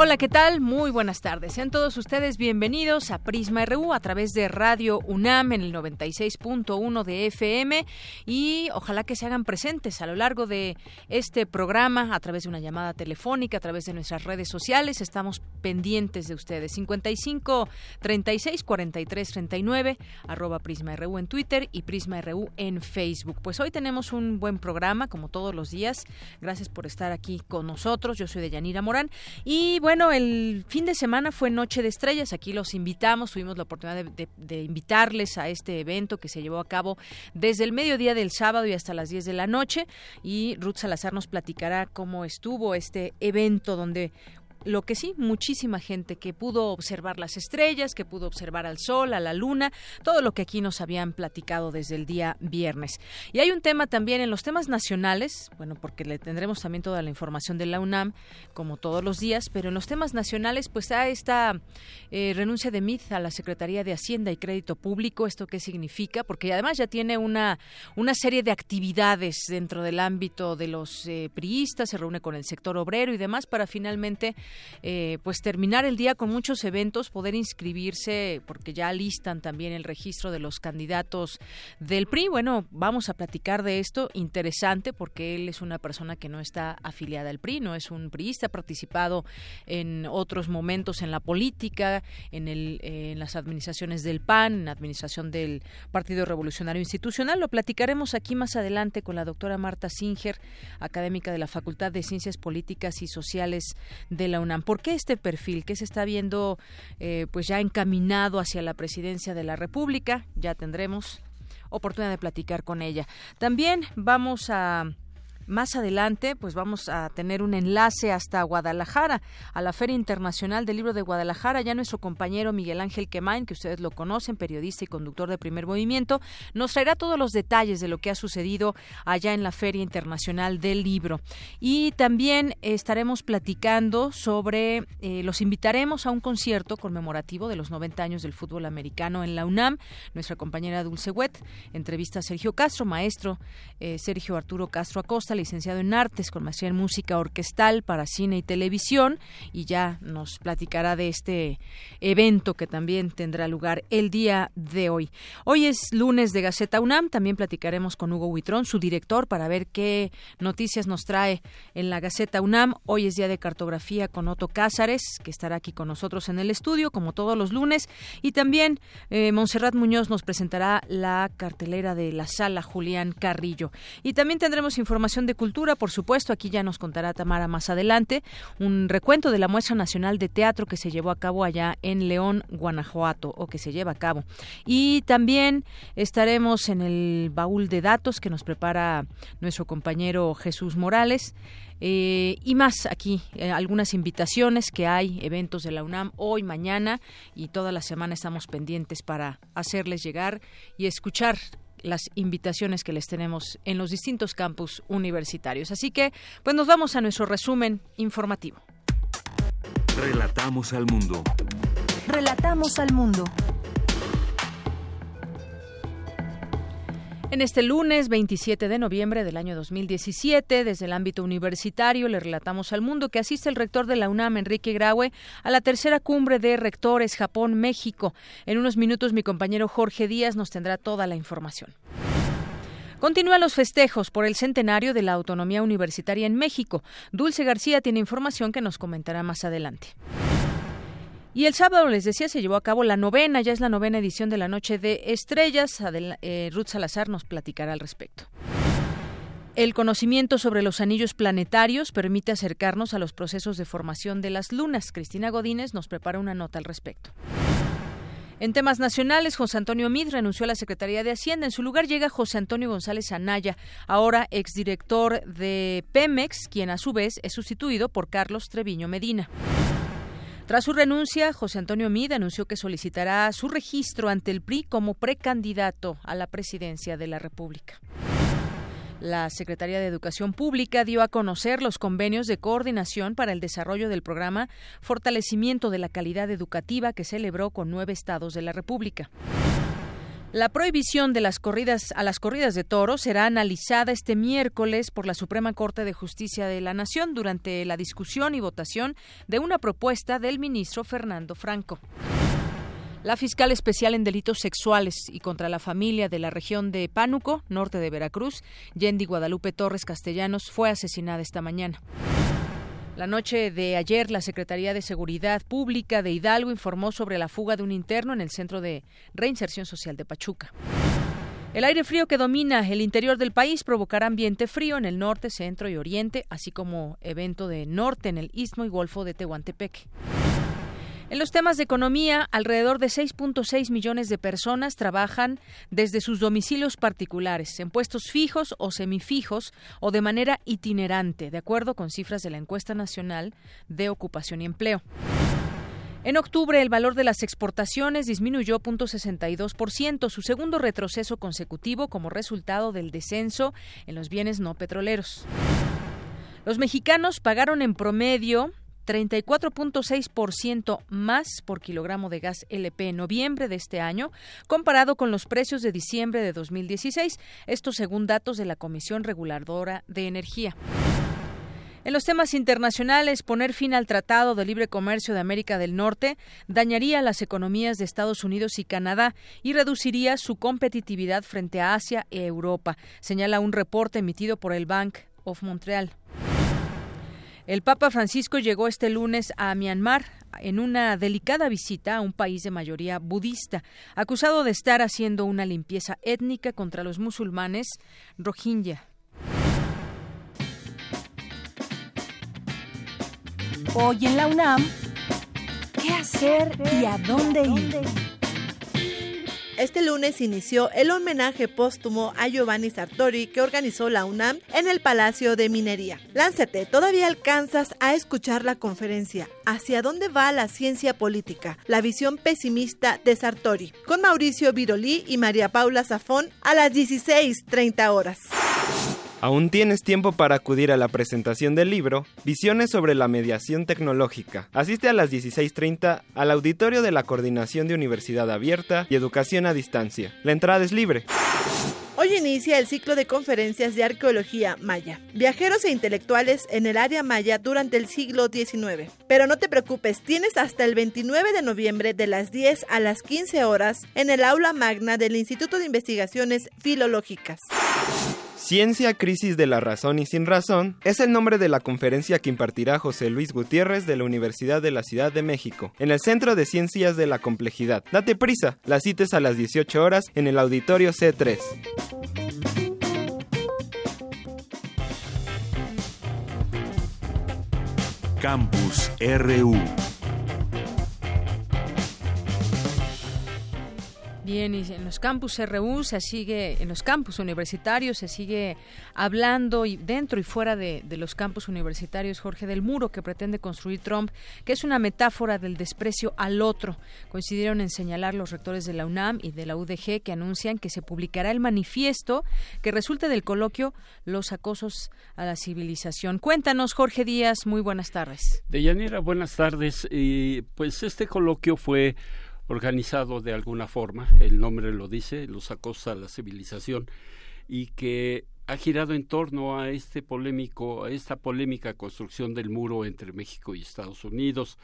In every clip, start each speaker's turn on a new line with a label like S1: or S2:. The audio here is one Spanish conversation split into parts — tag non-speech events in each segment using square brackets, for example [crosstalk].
S1: Hola, ¿qué tal? Muy buenas tardes. Sean todos ustedes bienvenidos a Prisma RU a través de Radio UNAM en el 96.1 de FM y ojalá que se hagan presentes a lo largo de este programa a través de una llamada telefónica, a través de nuestras redes sociales. Estamos pendientes de ustedes. 55 36 43 39 arroba Prisma RU en Twitter y Prisma RU en Facebook. Pues hoy tenemos un buen programa, como todos los días. Gracias por estar aquí con nosotros. Yo soy de Yanira Morán y bueno, el fin de semana fue Noche de Estrellas. Aquí los invitamos, tuvimos la oportunidad de, invitarles a este evento que se llevó a cabo desde el mediodía del sábado y hasta las 10 de la noche. Y Ruth Salazar nos platicará cómo estuvo este evento donde lo que sí, muchísima gente que pudo observar las estrellas, que pudo observar al sol, a la luna, todo lo que aquí nos habían platicado desde el día viernes. Y hay un tema también en los temas nacionales, bueno, porque le tendremos también toda la información de la UNAM, como todos los días, pero en los temas nacionales, pues está esta eh, renuncia de MIT a la Secretaría de Hacienda y Crédito Público. ¿Esto qué significa? Porque además ya tiene una, una serie de actividades dentro del ámbito de los eh, priistas, se reúne con el sector obrero y demás para finalmente eh, pues terminar el día con muchos eventos, poder inscribirse, porque ya listan también el registro de los candidatos del PRI. Bueno, vamos a platicar de esto, interesante, porque él es una persona que no está afiliada al PRI, no es un priista, ha participado en otros momentos en la política, en, el, en las administraciones del PAN, en la administración del Partido Revolucionario Institucional. Lo platicaremos aquí más adelante con la doctora Marta Singer, académica de la Facultad de Ciencias Políticas y Sociales de la ¿Por qué este perfil que se está viendo eh, pues ya encaminado hacia la presidencia de la República? Ya tendremos oportunidad de platicar con ella. También vamos a más adelante, pues vamos a tener un enlace hasta Guadalajara, a la Feria Internacional del Libro de Guadalajara. Ya nuestro compañero Miguel Ángel Quemain, que ustedes lo conocen, periodista y conductor de Primer Movimiento, nos traerá todos los detalles de lo que ha sucedido allá en la Feria Internacional del Libro. Y también estaremos platicando sobre, eh, los invitaremos a un concierto conmemorativo de los 90 años del fútbol americano en la UNAM. Nuestra compañera Dulce Wet entrevista a Sergio Castro, maestro eh, Sergio Arturo Castro Acosta, licenciado en artes con maestría en música orquestal para cine y televisión y ya nos platicará de este evento que también tendrá lugar el día de hoy. Hoy es lunes de Gaceta UNAM, también platicaremos con Hugo Huitrón, su director, para ver qué noticias nos trae en la Gaceta UNAM. Hoy es día de cartografía con Otto Cázares, que estará aquí con nosotros en el estudio, como todos los lunes, y también eh, Montserrat Muñoz nos presentará la cartelera de la sala Julián Carrillo. Y también tendremos información de cultura, por supuesto, aquí ya nos contará Tamara más adelante, un recuento de la muestra nacional de teatro que se llevó a cabo allá en León, Guanajuato, o que se lleva a cabo. Y también estaremos en el baúl de datos que nos prepara nuestro compañero Jesús Morales. Eh, y más aquí, eh, algunas invitaciones que hay, eventos de la UNAM hoy, mañana y toda la semana estamos pendientes para hacerles llegar y escuchar las invitaciones que les tenemos en los distintos campus universitarios. Así que, pues nos vamos a nuestro resumen informativo.
S2: Relatamos al mundo.
S3: Relatamos al mundo.
S1: En este lunes 27 de noviembre del año 2017, desde el ámbito universitario, le relatamos al mundo que asiste el rector de la UNAM, Enrique Graue, a la tercera cumbre de rectores Japón-México. En unos minutos, mi compañero Jorge Díaz nos tendrá toda la información. Continúan los festejos por el centenario de la autonomía universitaria en México. Dulce García tiene información que nos comentará más adelante. Y el sábado, les decía, se llevó a cabo la novena, ya es la novena edición de la Noche de Estrellas. Eh, Ruth Salazar nos platicará al respecto. El conocimiento sobre los anillos planetarios permite acercarnos a los procesos de formación de las lunas. Cristina Godínez nos prepara una nota al respecto. En temas nacionales, José Antonio Mid renunció a la Secretaría de Hacienda. En su lugar llega José Antonio González Anaya, ahora exdirector de Pemex, quien a su vez es sustituido por Carlos Treviño Medina. Tras su renuncia, José Antonio Mid anunció que solicitará su registro ante el PRI como precandidato a la presidencia de la República. La Secretaría de Educación Pública dio a conocer los convenios de coordinación para el desarrollo del programa Fortalecimiento de la Calidad Educativa que celebró con nueve estados de la República. La prohibición de las corridas a las corridas de toros será analizada este miércoles por la Suprema Corte de Justicia de la Nación durante la discusión y votación de una propuesta del ministro Fernando Franco. La fiscal especial en delitos sexuales y contra la familia de la región de Pánuco, norte de Veracruz, Yendi Guadalupe Torres Castellanos, fue asesinada esta mañana. La noche de ayer, la Secretaría de Seguridad Pública de Hidalgo informó sobre la fuga de un interno en el Centro de Reinserción Social de Pachuca. El aire frío que domina el interior del país provocará ambiente frío en el norte, centro y oriente, así como evento de norte en el istmo y golfo de Tehuantepec. En los temas de economía, alrededor de 6.6 millones de personas trabajan desde sus domicilios particulares, en puestos fijos o semifijos o de manera itinerante, de acuerdo con cifras de la encuesta nacional de ocupación y empleo. En octubre, el valor de las exportaciones disminuyó 0.62%, su segundo retroceso consecutivo como resultado del descenso en los bienes no petroleros. Los mexicanos pagaron en promedio 34.6% más por kilogramo de gas LP en noviembre de este año, comparado con los precios de diciembre de 2016, esto según datos de la Comisión Reguladora de Energía. En los temas internacionales, poner fin al Tratado de Libre Comercio de América del Norte dañaría las economías de Estados Unidos y Canadá y reduciría su competitividad frente a Asia e Europa, señala un reporte emitido por el Bank of Montreal. El Papa Francisco llegó este lunes a Myanmar en una delicada visita a un país de mayoría budista, acusado de estar haciendo una limpieza étnica contra los musulmanes rohingya.
S4: Hoy en la UNAM, ¿qué hacer y a dónde ir?
S2: Este lunes inició el homenaje póstumo a Giovanni Sartori que organizó la UNAM en el Palacio de Minería. Lánzate, todavía alcanzas a escuchar la conferencia ¿Hacia dónde va la ciencia política? La visión pesimista de Sartori, con Mauricio Virolí y María Paula Zafón a las 16.30 horas.
S5: Aún tienes tiempo para acudir a la presentación del libro Visiones sobre la mediación tecnológica. Asiste a las 16.30 al auditorio de la Coordinación de Universidad Abierta y Educación a Distancia. La entrada es libre.
S2: Hoy inicia el ciclo de conferencias de arqueología maya. Viajeros e intelectuales en el área maya durante el siglo XIX. Pero no te preocupes, tienes hasta el 29 de noviembre de las 10 a las 15 horas en el aula magna del Instituto de Investigaciones Filológicas.
S5: Ciencia, crisis de la razón y sin razón es el nombre de la conferencia que impartirá José Luis Gutiérrez de la Universidad de la Ciudad de México, en el Centro de Ciencias de la Complejidad. Date prisa, las cites a las 18 horas en el Auditorio C3.
S6: Campus RU
S1: Bien, y en los campus RU se sigue, en los campus universitarios se sigue hablando y dentro y fuera de, los campus universitarios, Jorge del Muro, que pretende construir Trump, que es una metáfora del desprecio al otro. Coincidieron en señalar los rectores de la UNAM y de la UDG que anuncian que se publicará el manifiesto que resulte del coloquio Los acosos a la civilización. Cuéntanos, Jorge Díaz, muy buenas tardes.
S7: Deyanira, buenas tardes. Y pues este coloquio fue organizado de alguna forma, el nombre lo dice, los acosa a la civilización, y que ha girado en torno a este polémico, a esta polémica construcción del muro entre México y Estados Unidos.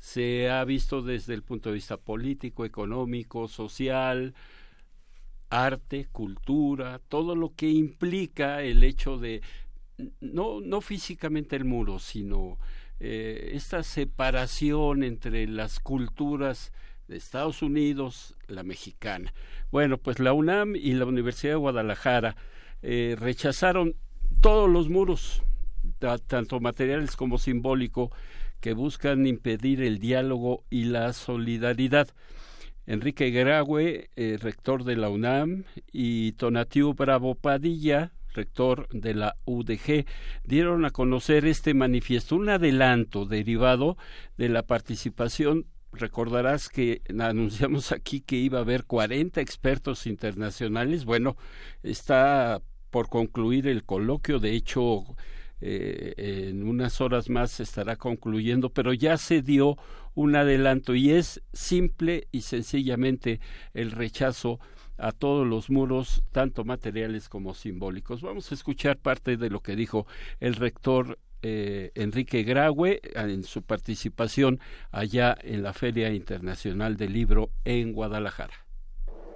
S7: Se ha visto desde el punto de vista político, económico, social, arte, cultura, todo lo que implica el hecho de no, no físicamente el muro, sino eh, esta separación entre las culturas de Estados Unidos, la mexicana. Bueno, pues la UNAM y la Universidad de Guadalajara eh, rechazaron todos los muros, tanto materiales como simbólicos, que buscan impedir el diálogo y la solidaridad. Enrique Graue, eh, rector de la UNAM, y Tonatiu Bravo Padilla, rector de la UDG, dieron a conocer este manifiesto, un adelanto derivado de la participación recordarás que anunciamos [laughs] aquí que iba a haber 40 expertos internacionales. Bueno, está por concluir el coloquio, de hecho, eh, en unas horas más estará concluyendo, pero ya se dio un adelanto y es simple y sencillamente el rechazo a todos los muros, tanto materiales como simbólicos. Vamos a escuchar parte de lo que dijo el rector eh, Enrique Graue en su participación allá en la Feria Internacional del Libro en Guadalajara.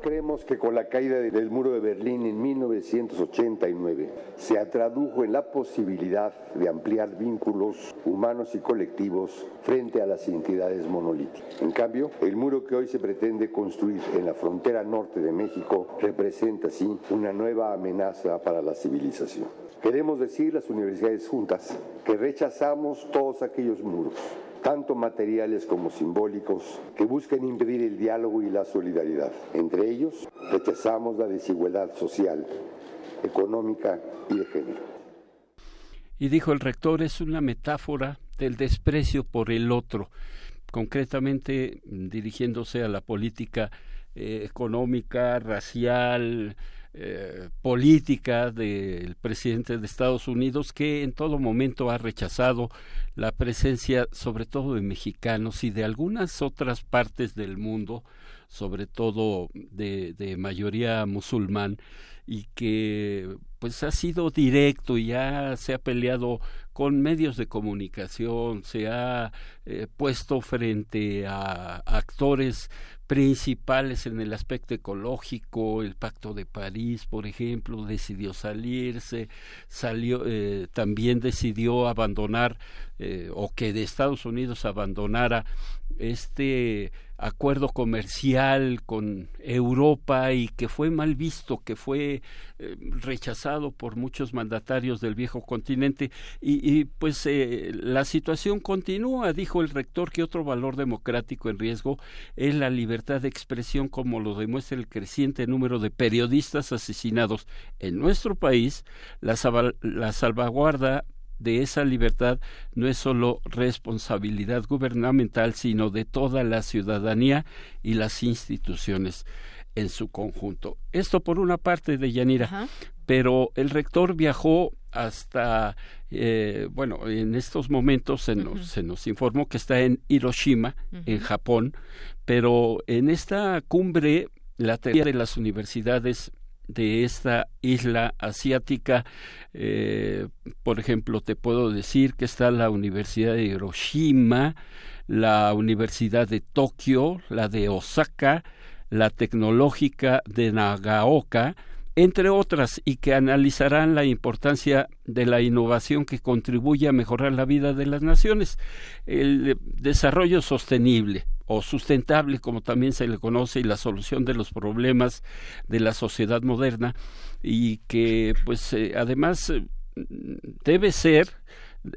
S8: Creemos que con la caída del muro de Berlín en 1989 se tradujo en la posibilidad de ampliar vínculos humanos y colectivos frente a las entidades monolíticas. En cambio, el muro que hoy se pretende construir en la frontera norte de México representa así una nueva amenaza para la civilización. Queremos decir las universidades juntas que rechazamos todos aquellos muros tanto materiales como simbólicos, que buscan impedir el diálogo y la solidaridad. Entre ellos, rechazamos la desigualdad social, económica y de género.
S7: Y dijo el rector, es una metáfora del desprecio por el otro, concretamente dirigiéndose a la política eh, económica, racial, eh, política del presidente de Estados Unidos que en todo momento ha rechazado la presencia sobre todo de mexicanos y de algunas otras partes del mundo sobre todo de, mayoría musulmán y que pues ha sido directo y ya se ha peleado con medios de comunicación, se ha eh, puesto frente a actores principales en el aspecto ecológico, el Pacto de París, por ejemplo, decidió salirse, salió, eh, también decidió abandonar eh, o que de Estados Unidos abandonara este acuerdo comercial con Europa y que fue mal visto, que fue eh, rechazado por muchos mandatarios del viejo continente. Y, pues eh, la situación continúa, dijo el rector que otro valor democrático en riesgo es la libertad de expresión como lo demuestra el creciente número de periodistas asesinados en nuestro país, la, la salvaguarda de esa libertad no es solo responsabilidad gubernamental, sino de toda la ciudadanía y las instituciones en su conjunto. Esto por una parte de Yanira, pero el rector viajó hasta, eh, bueno, en estos momentos se nos, se nos informó que está en Hiroshima, en Japón, pero en esta cumbre la teoría de las universidades de esta isla asiática. Eh, por ejemplo, te puedo decir que está la Universidad de Hiroshima, la Universidad de Tokio, la de Osaka, la Tecnológica de Nagaoka, entre otras, y que analizarán la importancia de la innovación que contribuye a mejorar la vida de las naciones. El desarrollo sostenible, o sustentable, como también se le conoce, y la solución de los problemas de la sociedad moderna, y que, pues, eh, además eh, debe ser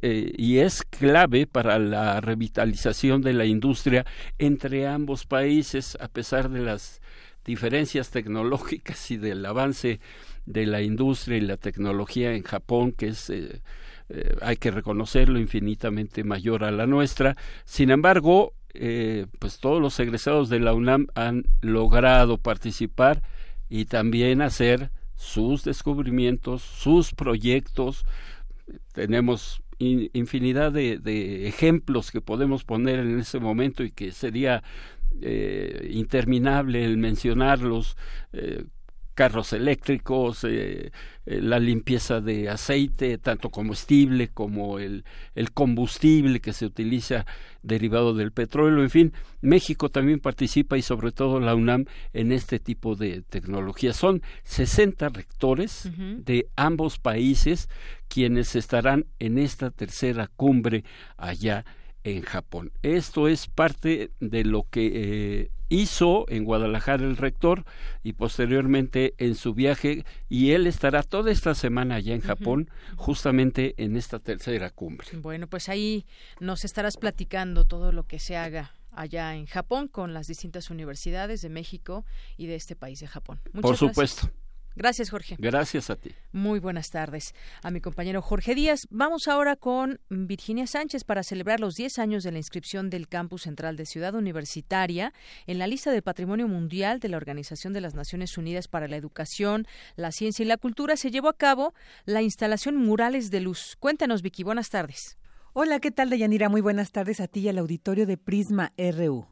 S7: eh, y es clave para la revitalización de la industria entre ambos países, a pesar de las diferencias tecnológicas y del avance de la industria y la tecnología en Japón, que es hay que reconocerlo infinitamente mayor a la nuestra. Sin embargo, eh, pues todos los egresados de la UNAM han logrado participar y también hacer sus descubrimientos, sus proyectos. Tenemos infinidad de, ejemplos que podemos poner en ese momento y que sería eh, interminable el mencionarlos. Eh, carros eléctricos, eh, eh, la limpieza de aceite, tanto combustible como el, el, combustible que se utiliza derivado del petróleo, en fin, México también participa y sobre todo la UNAM en este tipo de tecnología. Son 60 rectores de ambos países quienes estarán en esta tercera cumbre allá
S9: en Japón. Esto es parte de lo que eh, hizo en Guadalajara el rector y posteriormente en su viaje y él estará toda esta semana allá en Japón justamente en esta tercera cumbre.
S1: Bueno, pues ahí nos estarás platicando todo lo que se haga allá en Japón con las distintas universidades de México y de este país de Japón.
S9: Muchas Por supuesto.
S1: Gracias, Jorge.
S9: Gracias a ti.
S1: Muy buenas tardes. A mi compañero Jorge Díaz. Vamos ahora con Virginia Sánchez para celebrar los 10 años de la inscripción del Campus Central de Ciudad Universitaria en la lista del Patrimonio Mundial de la Organización de las Naciones Unidas para la Educación, la Ciencia y la Cultura. Se llevó a cabo la instalación Murales de Luz. Cuéntanos, Vicky. Buenas tardes.
S10: Hola, ¿qué tal, Deyanira? Muy buenas tardes a ti y al auditorio de Prisma RU.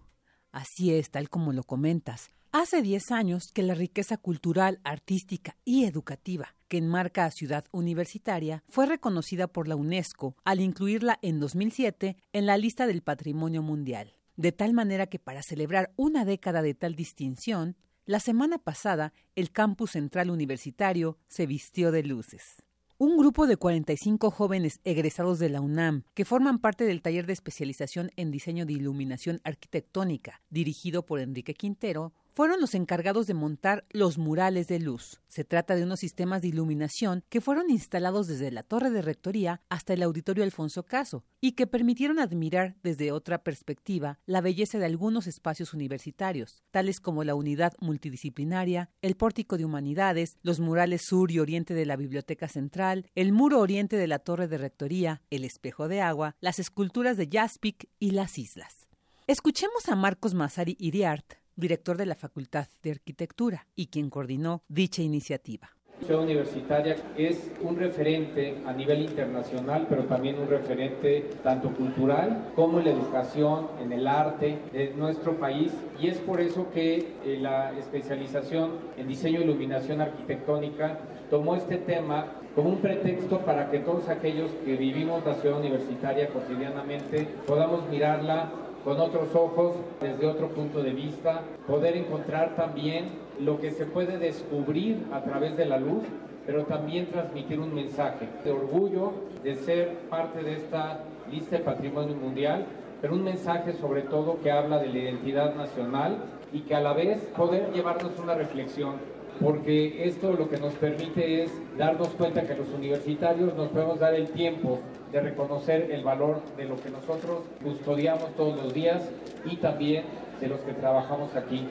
S10: Así es, tal como lo comentas. Hace 10 años que la riqueza cultural, artística y educativa que enmarca a Ciudad Universitaria fue reconocida por la UNESCO al incluirla en 2007 en la lista del Patrimonio Mundial. De tal manera que para celebrar una década de tal distinción, la semana pasada el campus central universitario se vistió de luces. Un grupo de 45 jóvenes egresados de la UNAM, que forman parte del taller de especialización en diseño de iluminación arquitectónica, dirigido por Enrique Quintero, fueron los encargados de montar los murales de luz. Se trata de unos sistemas de iluminación que fueron instalados desde la torre de rectoría hasta el auditorio Alfonso Caso y que permitieron admirar desde otra perspectiva la belleza de algunos espacios universitarios, tales como la unidad multidisciplinaria, el pórtico de humanidades, los murales sur y oriente de la Biblioteca Central, el muro oriente de la torre de rectoría, el espejo de agua, las esculturas de Jaspic y las islas. Escuchemos a Marcos Masari Iriart, director de la Facultad de Arquitectura y quien coordinó dicha iniciativa.
S11: Ciudad Universitaria es un referente a nivel internacional, pero también un referente tanto cultural como en la educación, en el arte de nuestro país. Y es por eso que eh, la especialización en diseño e iluminación arquitectónica tomó este tema como un pretexto para que todos aquellos que vivimos la ciudad universitaria cotidianamente podamos mirarla con otros ojos, desde otro punto de vista, poder encontrar también lo que se puede descubrir a través de la luz, pero también transmitir un mensaje. De orgullo de ser parte de esta lista de patrimonio mundial, pero un mensaje sobre todo que habla de la identidad nacional y que a la vez poder llevarnos una reflexión porque esto lo que nos permite es darnos cuenta que los universitarios nos podemos dar el tiempo de reconocer el valor de lo que nosotros custodiamos todos los días y también de los que trabajamos aquí.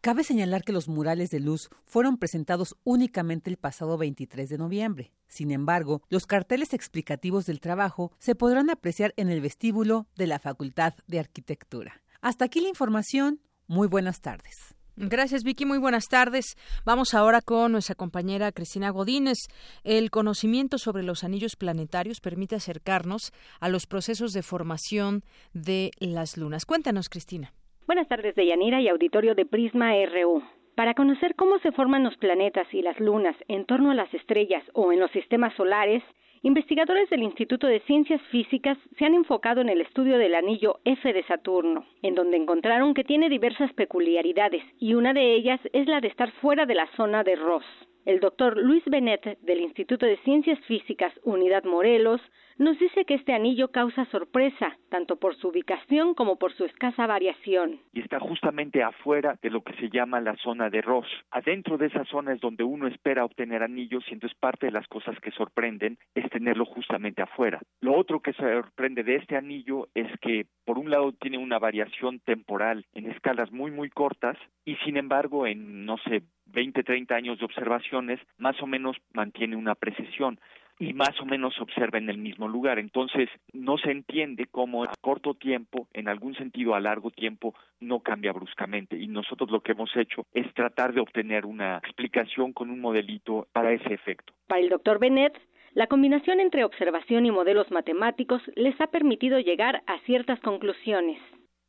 S10: Cabe señalar que los murales de luz fueron presentados únicamente el pasado 23 de noviembre. Sin embargo, los carteles explicativos del trabajo se podrán apreciar en el vestíbulo de la Facultad de Arquitectura. Hasta aquí la información. Muy buenas tardes.
S1: Gracias, Vicky. Muy buenas tardes. Vamos ahora con nuestra compañera Cristina Godínez. El conocimiento sobre los anillos planetarios permite acercarnos a los procesos de formación de las lunas. Cuéntanos, Cristina.
S12: Buenas tardes, Deyanira y auditorio de Prisma RU. Para conocer cómo se forman los planetas y las lunas en torno a las estrellas o en los sistemas solares, Investigadores del Instituto de Ciencias Físicas se han enfocado en el estudio del anillo F de Saturno, en donde encontraron que tiene diversas peculiaridades y una de ellas es la de estar fuera de la zona de Ross. El doctor Luis Benet del Instituto de Ciencias Físicas Unidad Morelos nos dice que este anillo causa sorpresa, tanto por su ubicación como por su escasa variación.
S13: Y está justamente afuera de lo que se llama la zona de Ross. Adentro de esa zona es donde uno espera obtener anillos y entonces parte de las cosas que sorprenden es tenerlo justamente afuera. Lo otro que sorprende de este anillo es que por un lado tiene una variación temporal en escalas muy muy cortas y sin embargo en no sé 20, 30 años de observaciones, más o menos mantiene una precisión y más o menos se observa en el mismo lugar. Entonces, no se entiende cómo a corto tiempo, en algún sentido a largo tiempo, no cambia bruscamente. Y nosotros lo que hemos hecho es tratar de obtener una explicación con un modelito para ese efecto.
S12: Para el doctor Bennett, la combinación entre observación y modelos matemáticos les ha permitido llegar a ciertas conclusiones.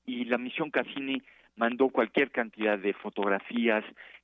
S13: Y la misión Cassini mandó cualquier cantidad de fotografías,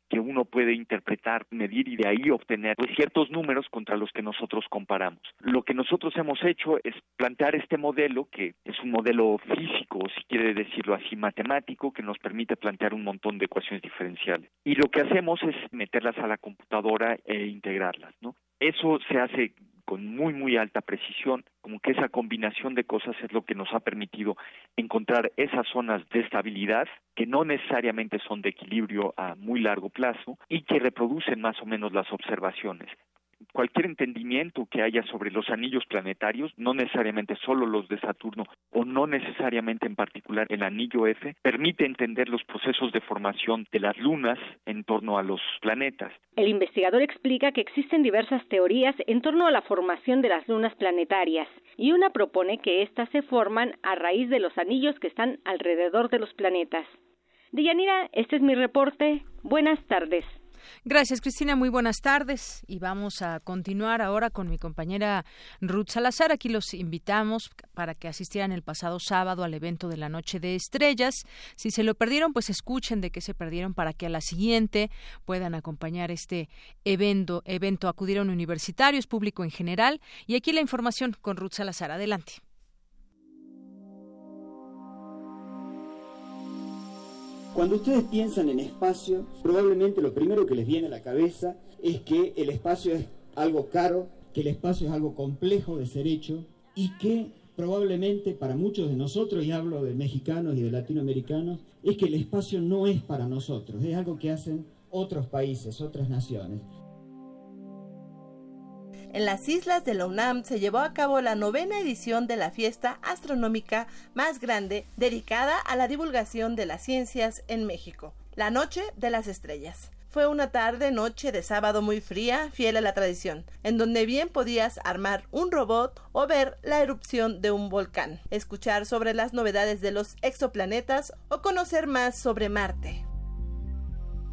S13: que uno puede interpretar, medir y de ahí obtener pues, ciertos números contra los que nosotros comparamos. Lo que nosotros hemos hecho es plantear este modelo, que es un modelo físico, si quiere decirlo así, matemático, que nos permite plantear un montón de ecuaciones diferenciales. Y lo que hacemos es meterlas a la computadora e integrarlas, ¿no? Eso se hace con muy muy alta precisión, como que esa combinación de cosas es lo que nos ha permitido encontrar esas zonas de estabilidad que no necesariamente son de equilibrio a muy largo plazo y que reproducen más o menos las observaciones cualquier entendimiento que haya sobre los anillos planetarios, no necesariamente solo los de Saturno o no necesariamente en particular el anillo F, permite entender los procesos de formación de las lunas en torno a los planetas.
S12: El investigador explica que existen diversas teorías en torno a la formación de las lunas planetarias y una propone que éstas se forman a raíz de los anillos que están alrededor de los planetas. Dianira, este es mi reporte. Buenas tardes.
S1: Gracias, Cristina. Muy buenas tardes. Y vamos a continuar ahora con mi compañera Ruth Salazar. Aquí los invitamos para que asistieran el pasado sábado al evento de la Noche de Estrellas. Si se lo perdieron, pues escuchen de qué se perdieron para que a la siguiente puedan acompañar este evento. Evento acudieron universitarios, público en general. Y aquí la información con Ruth Salazar. Adelante.
S14: Cuando ustedes piensan en espacio, probablemente lo primero que les viene a la cabeza es que el espacio es algo caro, que el espacio es algo complejo de ser hecho y que probablemente para muchos de nosotros, y hablo de mexicanos y de latinoamericanos, es que el espacio no es para nosotros, es algo que hacen otros países, otras naciones.
S2: En las islas de la UNAM se llevó a cabo la novena edición de la fiesta astronómica más grande dedicada a la divulgación de las ciencias en México, la Noche de las Estrellas. Fue una tarde noche de sábado muy fría, fiel a la tradición, en donde bien podías armar un robot o ver la erupción de un volcán, escuchar sobre las novedades de los exoplanetas o conocer más sobre Marte.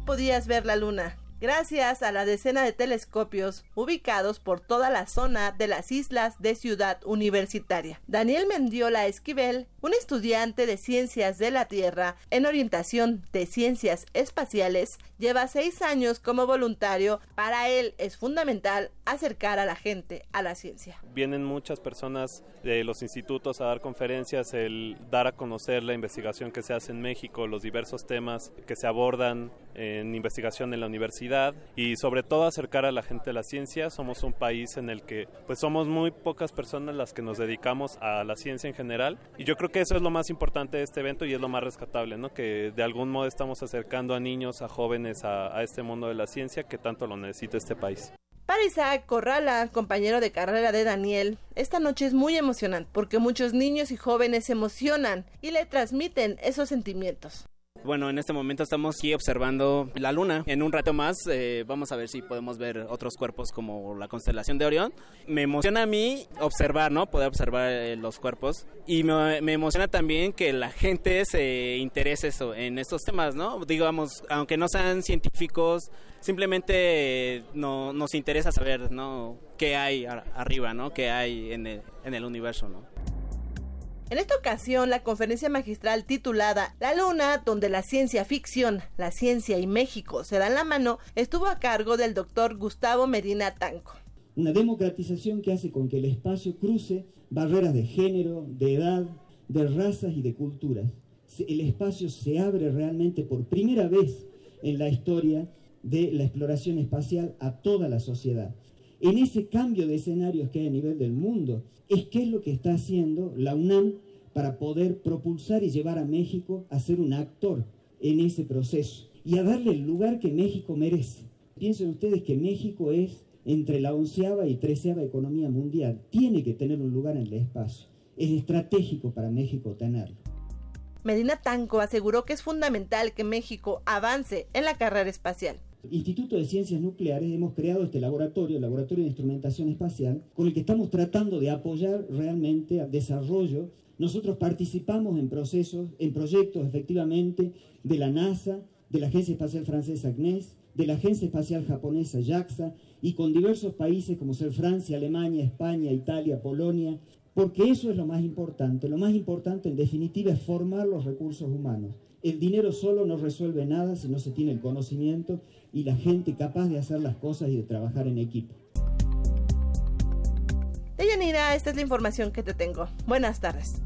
S2: Podías ver la luna, gracias a la decena de telescopios ubicados por toda la zona de las islas de Ciudad Universitaria. Daniel Mendiola Esquivel, un estudiante de Ciencias de la Tierra en orientación de Ciencias Espaciales, lleva seis años como voluntario. Para él es fundamental acercar a la gente a la ciencia.
S15: Vienen muchas personas de los institutos a dar conferencias, el dar a conocer la investigación que se hace en México, los diversos temas que se abordan en investigación en la universidad y sobre todo acercar a la gente a la ciencia. Somos un país en el que pues somos muy pocas personas las que nos dedicamos a la ciencia en general y yo creo que eso es lo más importante de este evento y es lo más rescatable, ¿no? que de algún modo estamos acercando a niños, a jóvenes a, a este mundo de la ciencia que tanto lo necesita este país.
S2: Para Isaac Corrala, compañero de carrera de Daniel, esta noche es muy emocionante porque muchos niños y jóvenes se emocionan y le transmiten esos sentimientos.
S16: Bueno, en este momento estamos aquí observando la luna. En un rato más eh, vamos a ver si podemos ver otros cuerpos como la constelación de Orión. Me emociona a mí observar, ¿no? Poder observar eh, los cuerpos. Y me, emociona también que la gente se interese eso, en estos temas, ¿no? Digamos, aunque no sean científicos, simplemente no, nos interesa saber, ¿no? ¿Qué hay arriba, ¿no? ¿Qué hay en el, en el universo, ¿no?
S2: En esta ocasión, la conferencia magistral titulada La Luna, donde la ciencia ficción, la ciencia y México se dan la mano, estuvo a cargo del doctor Gustavo Medina Tanco.
S14: Una democratización que hace con que el espacio cruce barreras de género, de edad, de razas y de culturas. El espacio se abre realmente por primera vez en la historia de la exploración espacial a toda la sociedad. En ese cambio de escenarios que hay a nivel del mundo, es qué es lo que está haciendo la UNAM para poder propulsar y llevar a México a ser un actor en ese proceso y a darle el lugar que México merece. Piensen ustedes que México es entre la onceava y treceava economía mundial. Tiene que tener un lugar en el espacio. Es estratégico para México tenerlo.
S2: Medina Tanco aseguró que es fundamental que México avance en la carrera espacial.
S14: Instituto de Ciencias Nucleares hemos creado este laboratorio, el Laboratorio de Instrumentación Espacial, con el que estamos tratando de apoyar realmente al desarrollo. Nosotros participamos en procesos, en proyectos efectivamente de la NASA, de la Agencia Espacial Francesa CNES, de la Agencia Espacial Japonesa JAXA y con diversos países como ser Francia, Alemania, España, Italia, Polonia, porque eso es lo más importante. Lo más importante en definitiva es formar los recursos humanos. El dinero solo no resuelve nada si no se tiene el conocimiento y la gente capaz de hacer las cosas y de trabajar en equipo.
S2: Deyanira, esta es la información que te tengo. Buenas tardes.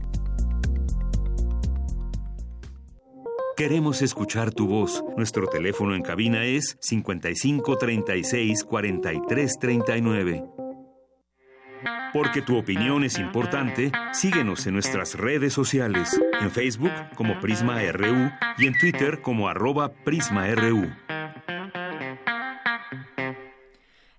S6: Queremos escuchar tu voz. Nuestro teléfono en cabina es 55 36 43 39. Porque tu opinión es importante, síguenos en nuestras redes sociales, en Facebook como Prisma RU y en Twitter como arroba PrismaRU.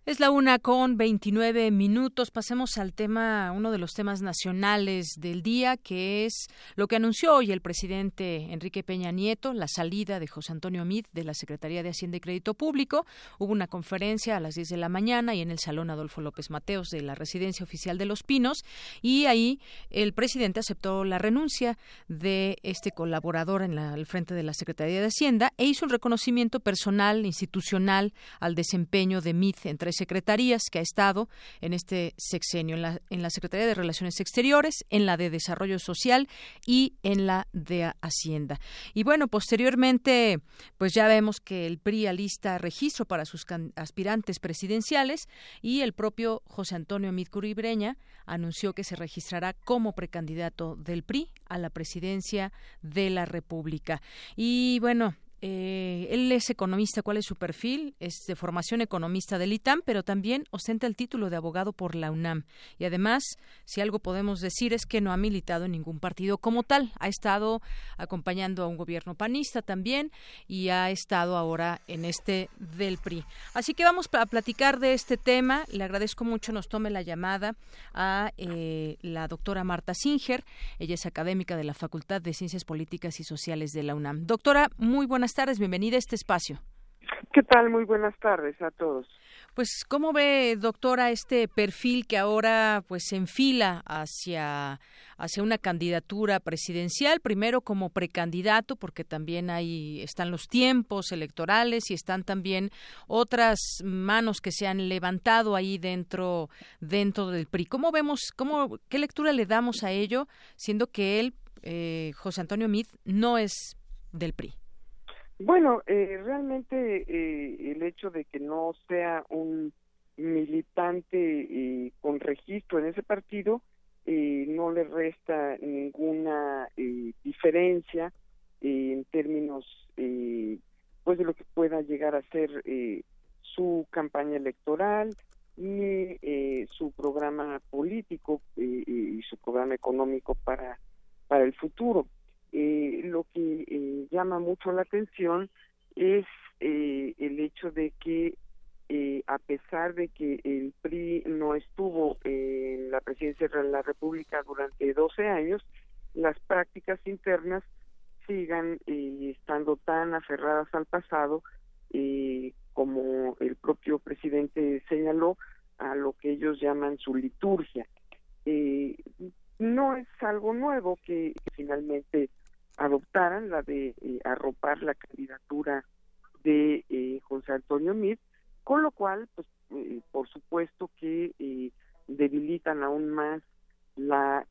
S1: Es la una con 29 minutos. Pasemos al tema, uno de los temas nacionales del día, que es lo que anunció hoy el presidente Enrique Peña Nieto, la salida de José Antonio Mid de la Secretaría de Hacienda y Crédito Público. Hubo una conferencia a las 10 de la mañana y en el Salón Adolfo López Mateos de la Residencia Oficial de Los Pinos y ahí el presidente aceptó la renuncia de este colaborador en la, frente de la Secretaría de Hacienda e hizo un reconocimiento personal, institucional al desempeño de Mid entre secretarías que ha estado en este sexenio, en la, en la Secretaría de Relaciones Exteriores, en la de Desarrollo Social y en la de Hacienda. Y bueno, posteriormente, pues ya vemos que el PRI alista registro para sus aspirantes presidenciales y el propio José Antonio Midcuribreña anunció que se registrará como precandidato del PRI a la presidencia de la República. Y bueno, eh, él es economista, ¿cuál es su perfil? Es de formación economista del ITAM, pero también ostenta el título de abogado por la UNAM. Y además, si algo podemos decir es que no ha militado en ningún partido como tal. Ha estado acompañando a un gobierno panista también y ha estado ahora en este del PRI. Así que vamos a platicar de este tema. Le agradezco mucho, nos tome la llamada a eh, la doctora Marta Singer. Ella es académica de la Facultad de Ciencias Políticas y Sociales de la UNAM. Doctora, muy buenas buenas tardes, bienvenida a este espacio.
S17: ¿Qué tal? Muy buenas tardes a todos.
S1: Pues, ¿cómo ve, doctora, este perfil que ahora pues se enfila hacia, hacia una candidatura presidencial? Primero como precandidato, porque también ahí están los tiempos electorales y están también otras manos que se han levantado ahí dentro, dentro del PRI. ¿Cómo vemos, cómo, qué lectura le damos a ello, siendo que él, eh, José Antonio Mid, no es del PRI?
S17: Bueno, eh, realmente eh, el hecho de que no sea un militante eh, con registro en ese partido eh, no le resta ninguna diferencia en términos pues de lo que pueda llegar a ser su campaña electoral ni su programa político y su programa económico para para el futuro eh, lo que eh, llama mucho la atención es eh, el hecho de que eh, a pesar de que el PRI no estuvo en la presidencia de la República durante 12 años, las prácticas internas sigan eh, estando tan aferradas al pasado como el propio presidente señaló a lo que ellos llaman su liturgia. No es algo nuevo que finalmente adoptaran la de eh, arropar la candidatura de eh, José Antonio Mir, con lo cual, pues, eh, por supuesto que debilitan aún más la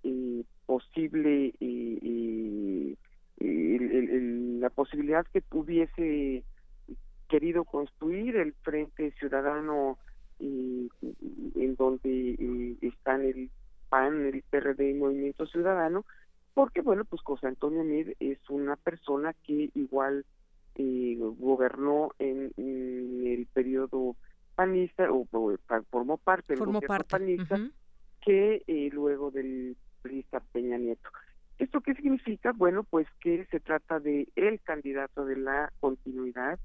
S17: posible el- el- la posibilidad que hubiese querido construir el Frente Ciudadano en donde están el PAN, el PRD y Movimiento Ciudadano, porque bueno, pues José Antonio Mid es una persona que igual eh, gobernó en, en el periodo panista o, formó parte del
S1: Formó
S17: gobierno
S1: parte.
S17: panista que eh, luego del priista Peña Nieto. ¿Esto qué significa? Bueno, pues que se trata de el candidato de la continuidad,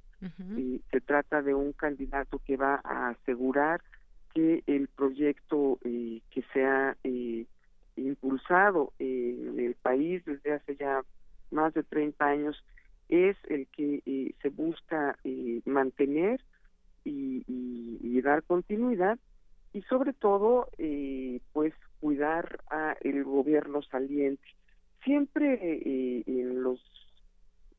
S17: y se trata de un candidato que va a asegurar que el proyecto eh, que se ha eh, impulsado en el país desde hace ya más de 30 años es el que eh, se busca eh, mantener y, y- y dar continuidad y sobre todo eh, pues cuidar a el gobierno saliente. Siempre eh, en los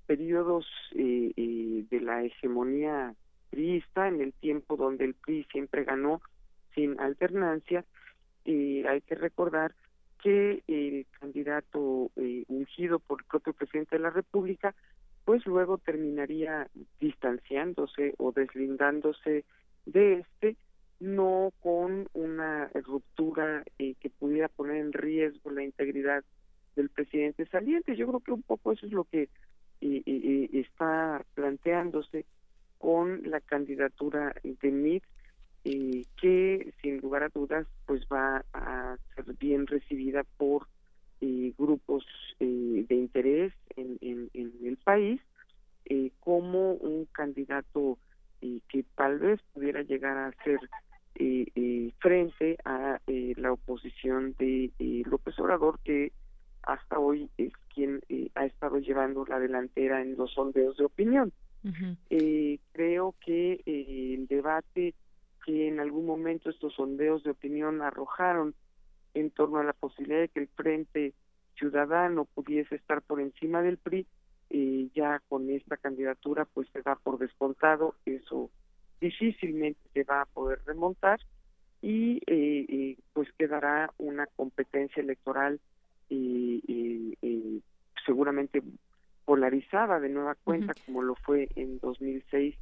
S17: periodos eh, eh, de la hegemonía priista en el tiempo donde el PRI siempre ganó sin alternancia eh, hay que recordar que el candidato eh, ungido por el propio presidente de la República pues luego terminaría distanciándose o deslindándose de este no con una ruptura eh, que pudiera poner en riesgo la integridad del presidente saliente. Yo creo que un poco eso es lo que eh, eh, eh, está planteándose con la candidatura de Mid eh, que sin lugar a dudas pues va a ser bien recibida por eh, grupos eh, de interés en, en, el país como un candidato que tal vez pudiera llegar a ser frente a la oposición de López Obrador que hasta hoy es quien ha estado llevando la delantera en los sondeos de opinión. creo que el debate que en algún momento estos sondeos de opinión arrojaron en torno a la posibilidad de que el Frente Ciudadano pudiese estar por encima del PRI, eh, ya con esta candidatura pues se da por descontado, eso difícilmente se va a poder remontar y eh, eh, pues quedará una competencia electoral seguramente polarizada de nueva cuenta como lo fue en 2006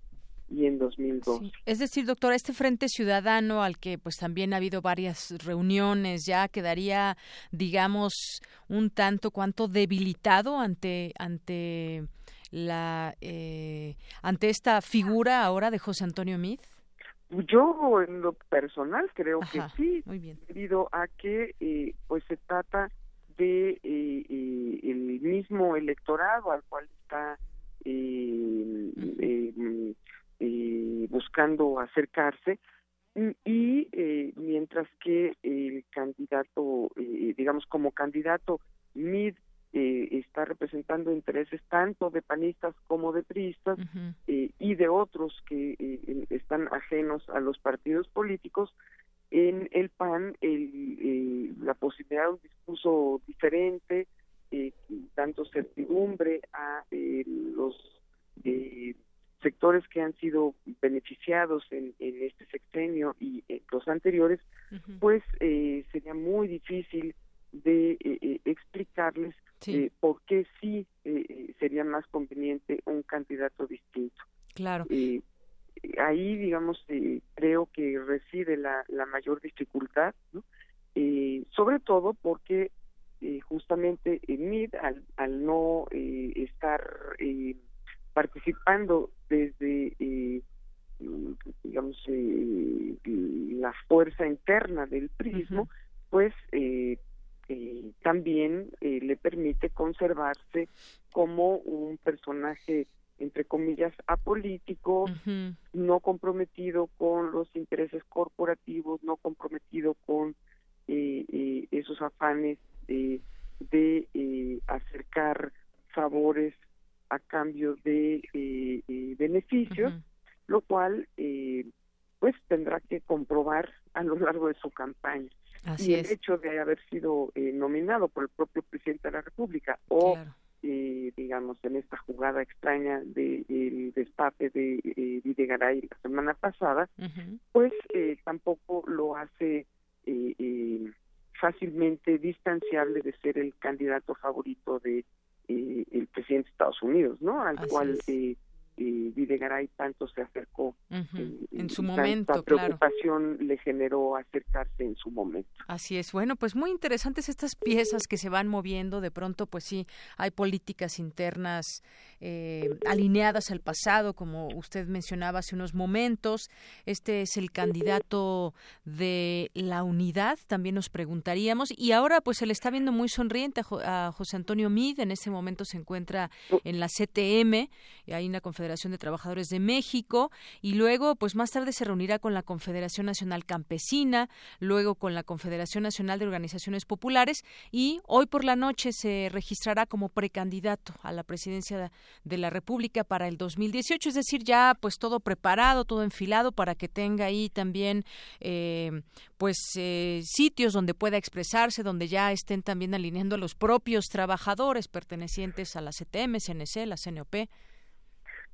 S17: y en 2002.
S1: Es decir, doctora, este Frente Ciudadano al que pues también ha habido varias reuniones ya quedaría, digamos, un tanto cuanto debilitado ante ante la eh, ante esta figura ahora de José Antonio Mid.
S17: Yo en lo personal creo que sí, debido a que eh, pues se trata de eh, el mismo electorado al cual está eh, buscando acercarse y eh, mientras que el candidato, eh, digamos como candidato, MID eh, está representando intereses tanto de panistas como de priistas y de otros que están ajenos a los partidos políticos, en el PAN el, la posibilidad de un discurso diferente, dando certidumbre a los sectores que han sido beneficiados en, este sexenio y en los anteriores, pues eh, sería muy difícil de eh, eh, explicarles por qué sí sería más conveniente un candidato distinto.
S1: Claro.
S17: ahí, digamos, creo que reside la, la mayor dificultad, ¿no? sobre todo porque justamente en MID, al, al no estar participando desde, eh, digamos, eh, la fuerza interna del prismo, pues eh, también le permite conservarse como un personaje entre comillas apolítico, no comprometido con los intereses corporativos, no comprometido con esos afanes de acercar favores a cambio de eh, eh, beneficios, lo cual eh, pues tendrá que comprobar a lo largo de su campaña. y el hecho de haber sido nominado por el propio presidente de la República o digamos en esta jugada extraña del de, destape de Videgaray la semana pasada, pues tampoco lo hace fácilmente distanciable de ser el candidato favorito de eh, el presidente de Estados Unidos, ¿no? Al cual eh, eh, Videgaray tanto se acercó
S1: en su momento,
S17: tanta preocupación le generó acercarse en su momento.
S1: Así es. Bueno, pues muy interesantes estas piezas que se van moviendo. De pronto, pues sí, hay políticas internas eh, alineadas al pasado, como usted mencionaba hace unos momentos. Este es el candidato de la unidad, también nos preguntaríamos. Y ahora, pues se le está viendo muy sonriente a, José Antonio Mid. En este momento se encuentra en la CTM, hay una Confederación de Trabajadores de México, y luego, pues más tarde se reunirá con la Confederación Nacional Campesina, luego con la Confederación Nacional de Organizaciones Populares, y hoy por la noche se registrará como precandidato a la presidencia de la República para el 2018, es decir, ya pues todo preparado, todo enfilado para que tenga ahí también eh, pues eh, sitios donde pueda expresarse, donde ya estén también alineando a los propios trabajadores pertenecientes a la CTM, CNC, la CNOP.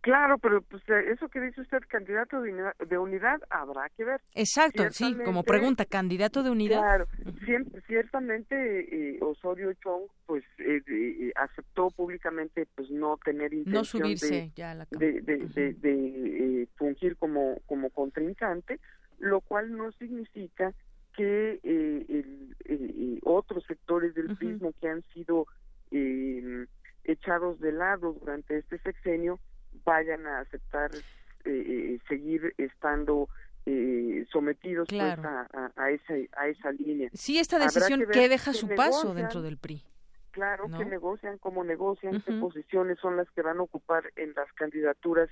S17: Claro, pero pues eh, eso que dice usted, candidato de unidad, habrá que ver.
S1: Exacto, sí, como pregunta, candidato de unidad. Claro,
S17: ciertamente eh, Osorio Chong pues eh, aceptó públicamente pues no tener intención de, de, fungir como, como contrincante, lo cual no significa que otros sectores del mismo que han sido echados de lado durante este sexenio vayan a aceptar eh, eh, seguir estando eh, sometidos pues, a, a, esa, a esa línea.
S1: Sí, esta decisión que, deja su paso dentro del PRI.
S17: Claro, que negocian, cómo negocian, qué posiciones son las que van a ocupar en las candidaturas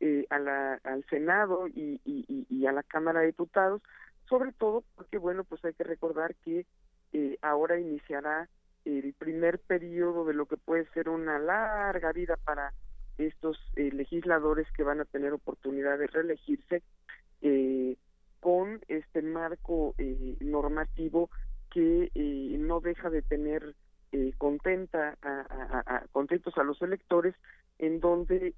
S17: eh, a la, al Senado y, y, y, a la Cámara de Diputados, sobre todo porque, bueno, pues hay que recordar que eh, ahora iniciará el primer periodo de lo que puede ser una larga vida para estos eh, legisladores que van a tener oportunidad de reelegirse eh, con este marco eh, normativo que eh, no deja de tener contenta a, contentos a los electores en donde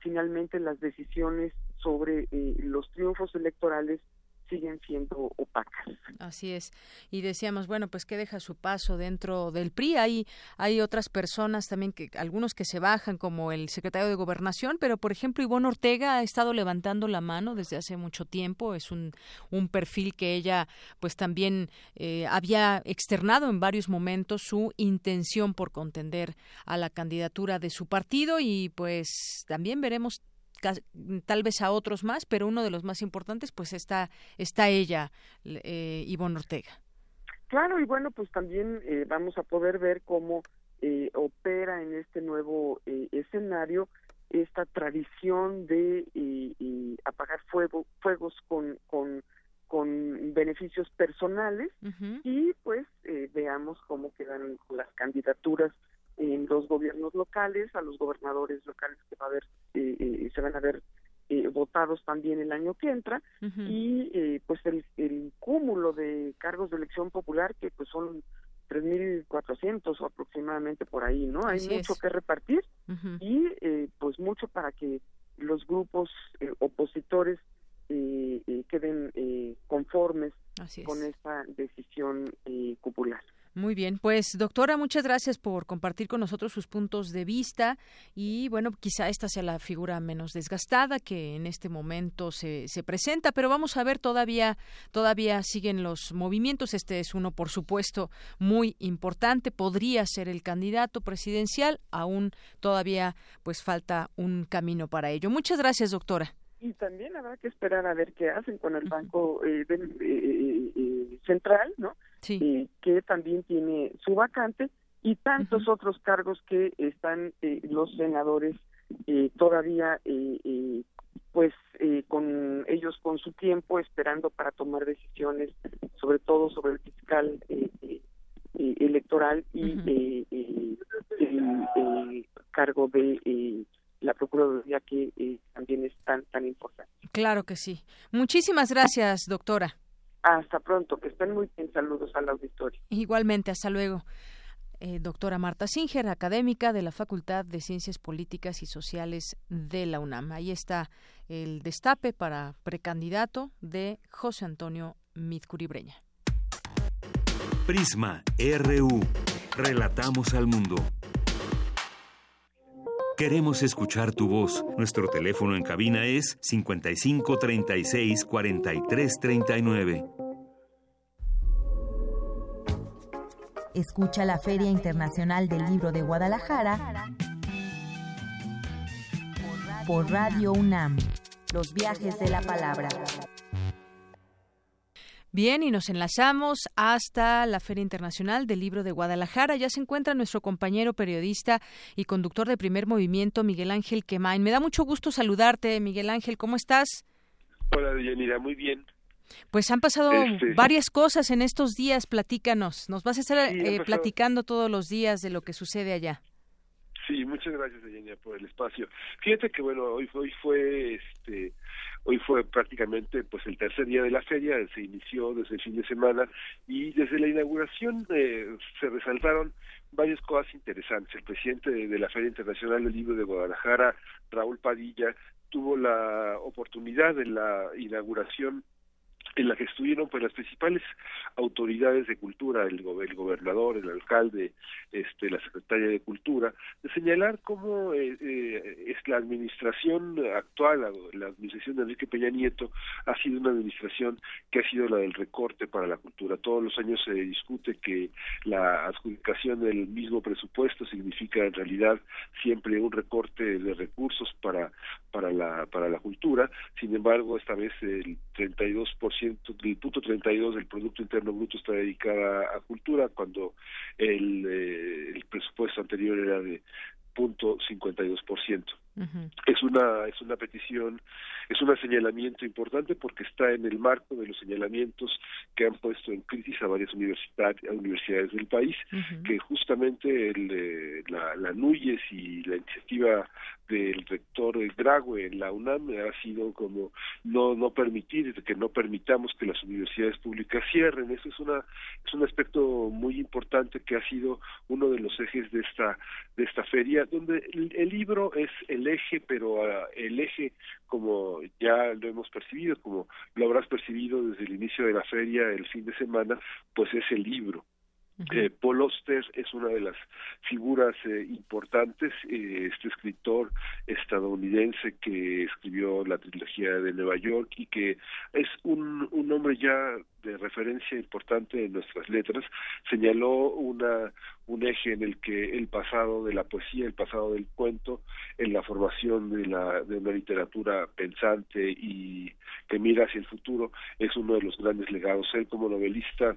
S17: finalmente las decisiones sobre los triunfos electorales siguen siendo opacas.
S1: Así es. Y decíamos, bueno, pues que deja su paso dentro del PRI. Hay, hay otras personas también, que algunos que se bajan, como el secretario de Gobernación, pero por ejemplo, Ivonne Ortega ha estado levantando la mano desde hace mucho tiempo. Es un, un perfil que ella, pues también eh, había externado en varios momentos su intención por contender a la candidatura de su partido y pues también veremos tal vez a otros más, pero uno de los más importantes, pues está, está ella, eh, Ivonne Ortega.
S17: Claro, y bueno, pues también eh, vamos a poder ver cómo eh, opera en este nuevo eh, escenario esta tradición de apagar fuego, fuegos con, con, con beneficios personales y pues veamos cómo quedan las candidaturas en los gobiernos locales, a los gobernadores locales que va a haber, eh, eh, se van a ver eh, votados también el año que entra. Y pues el, el, cúmulo de cargos de elección popular que pues son 3.400 o aproximadamente por ahí, ¿no? Hay mucho que repartir y pues mucho para que los grupos opositores queden conformes con esta decisión popular.
S1: Muy bien, pues doctora, muchas gracias por compartir con nosotros sus puntos de vista y bueno, quizá esta sea la figura menos desgastada que en este momento se, se presenta, pero vamos a ver todavía todavía siguen los movimientos. Este es uno, por supuesto, muy importante. Podría ser el candidato presidencial, aún todavía pues falta un camino para ello. Muchas gracias, doctora
S17: y también habrá que esperar a ver qué hacen con el Banco eh, eh, eh, Central, ¿no?
S1: Sí.
S17: que también tiene su vacante y tantos otros cargos que están los senadores todavía pues con ellos con su tiempo esperando para tomar decisiones sobre todo sobre el fiscal electoral y el cargo de la Procuraduría que eh, también es tan, tan importante.
S1: Claro que sí. Muchísimas gracias, doctora.
S17: Hasta pronto, que estén muy bien. Saludos al auditorio.
S1: Igualmente, hasta luego. Eh, doctora Marta Singer, académica de la Facultad de Ciencias Políticas y Sociales de la UNAM. Ahí está el destape para precandidato de José Antonio Midcuribreña.
S6: Prisma RU. Relatamos al mundo. Queremos escuchar tu voz. Nuestro teléfono en cabina es 55 36
S18: Escucha la Feria Internacional del Libro de Guadalajara por Radio UNAM. Los viajes de la palabra.
S1: Bien, y nos enlazamos hasta la Feria Internacional del Libro de Guadalajara. Ya se encuentra nuestro compañero periodista y conductor de primer movimiento, Miguel Ángel Quemain. Me da mucho gusto saludarte, Miguel Ángel. ¿Cómo estás?
S19: Hola, Deyanira. Muy bien.
S1: Pues han pasado este, varias cosas en estos días. Platícanos. Nos vas a estar eh, platicando todos los días de lo que sucede allá.
S19: Sí, muchas gracias, Deyanira, por el espacio. Fíjate que, bueno, hoy, hoy fue este Hoy fue prácticamente pues el tercer día de la feria, se inició desde el fin de semana y desde la inauguración eh, se resaltaron varias cosas interesantes. El presidente de, la Feria Internacional del Libro de Guadalajara, Raúl Padilla, tuvo la oportunidad de la inauguración en la que estuvieron pues las principales autoridades de cultura, el, el gobernador, el alcalde, este, la secretaria de cultura, de señalar cómo eh, eh, es la administración actual, la, administración de Enrique Peña Nieto, ha sido una administración que ha sido la del recorte para la cultura. Todos los años se discute que la adjudicación del mismo presupuesto significa en realidad siempre un recorte de recursos para para la para la cultura. Sin embargo, esta vez el 32% del punto 32 del producto interno bruto está dedicada a cultura cuando el, eh, el presupuesto anterior era de punto 52%. por ciento. Es una es una petición, es un señalamiento importante porque está en el marco de los señalamientos que han puesto en crisis a varias universidades del país, que justamente el, eh, la, la NUYES y la iniciativa del rector Grague en la UNAM ha sido como no no permitir que no permitamos que las universidades públicas cierren. Eso es una es un aspecto muy importante que ha sido uno de los ejes de esta de esta feria donde el, libro es el eje pero uh, el eje como ya lo hemos percibido como lo habrás percibido desde el inicio de la feria el fin de semana pues es el libro eh, Paul Oster es una de las figuras eh, importantes, eh, este escritor estadounidense que escribió la trilogía de Nueva York y que es un, un ya de referencia importante en nuestras letras, señaló una un eje en el que el pasado de la poesía, el pasado del cuento, en la formación de la de una literatura pensante y que mira hacia el futuro es uno de los grandes legados. Él como novelista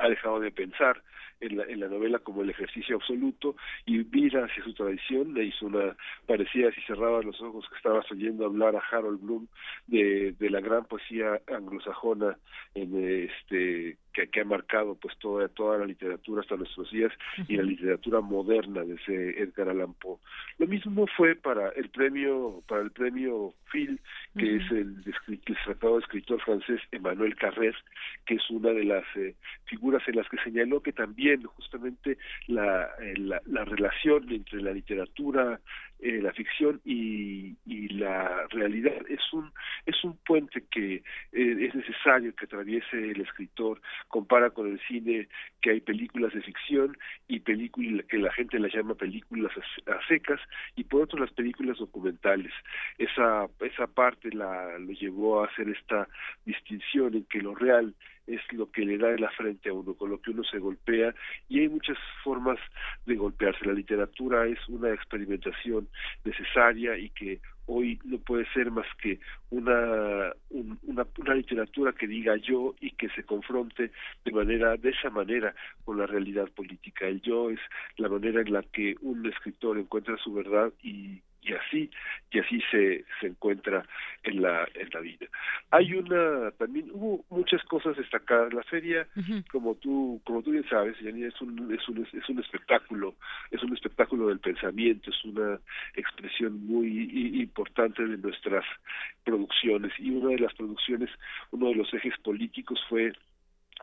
S19: ha dejado de pensar en la, en la novela como el ejercicio absoluto y mira hacia su tradición, le hizo una, parecía si cerraba los ojos que estabas oyendo hablar a Harold Bloom de, de la gran poesía anglosajona en este que, que, ha marcado pues toda toda la literatura hasta nuestros días y la literatura moderna de ese Edgar Allan Poe. Lo mismo fue para el premio para el premio Phil, que es el, el tratado de escritor francés Emmanuel Carrer, que es una de las eh, figuras en las que señaló que también justamente la, eh, la, la relación entre la literatura eh, la ficción y, y, la realidad. Es un es un puente que eh, es necesario que atraviese el escritor compara con el cine que hay películas de ficción y películas que la gente las llama películas a, secas y por otro las películas documentales. Esa esa parte la lo llevó a hacer esta distinción en que lo real es lo que le da la frente a uno, con lo que uno se golpea y hay muchas formas de golpearse. La literatura es una experimentación necesaria y que hoy no puede ser más que una, una, una literatura que diga yo y que se confronte de manera de esa manera con la realidad política. El yo es la manera en la que un escritor encuentra su verdad y y así y así se se encuentra en la en la vida. Hay una también hubo muchas cosas destacadas. La feria como tú como tú bien sabes es un es un es un espectáculo es un espectáculo del pensamiento es una expresión muy importante de nuestras producciones. Y una de las producciones uno de los ejes políticos fue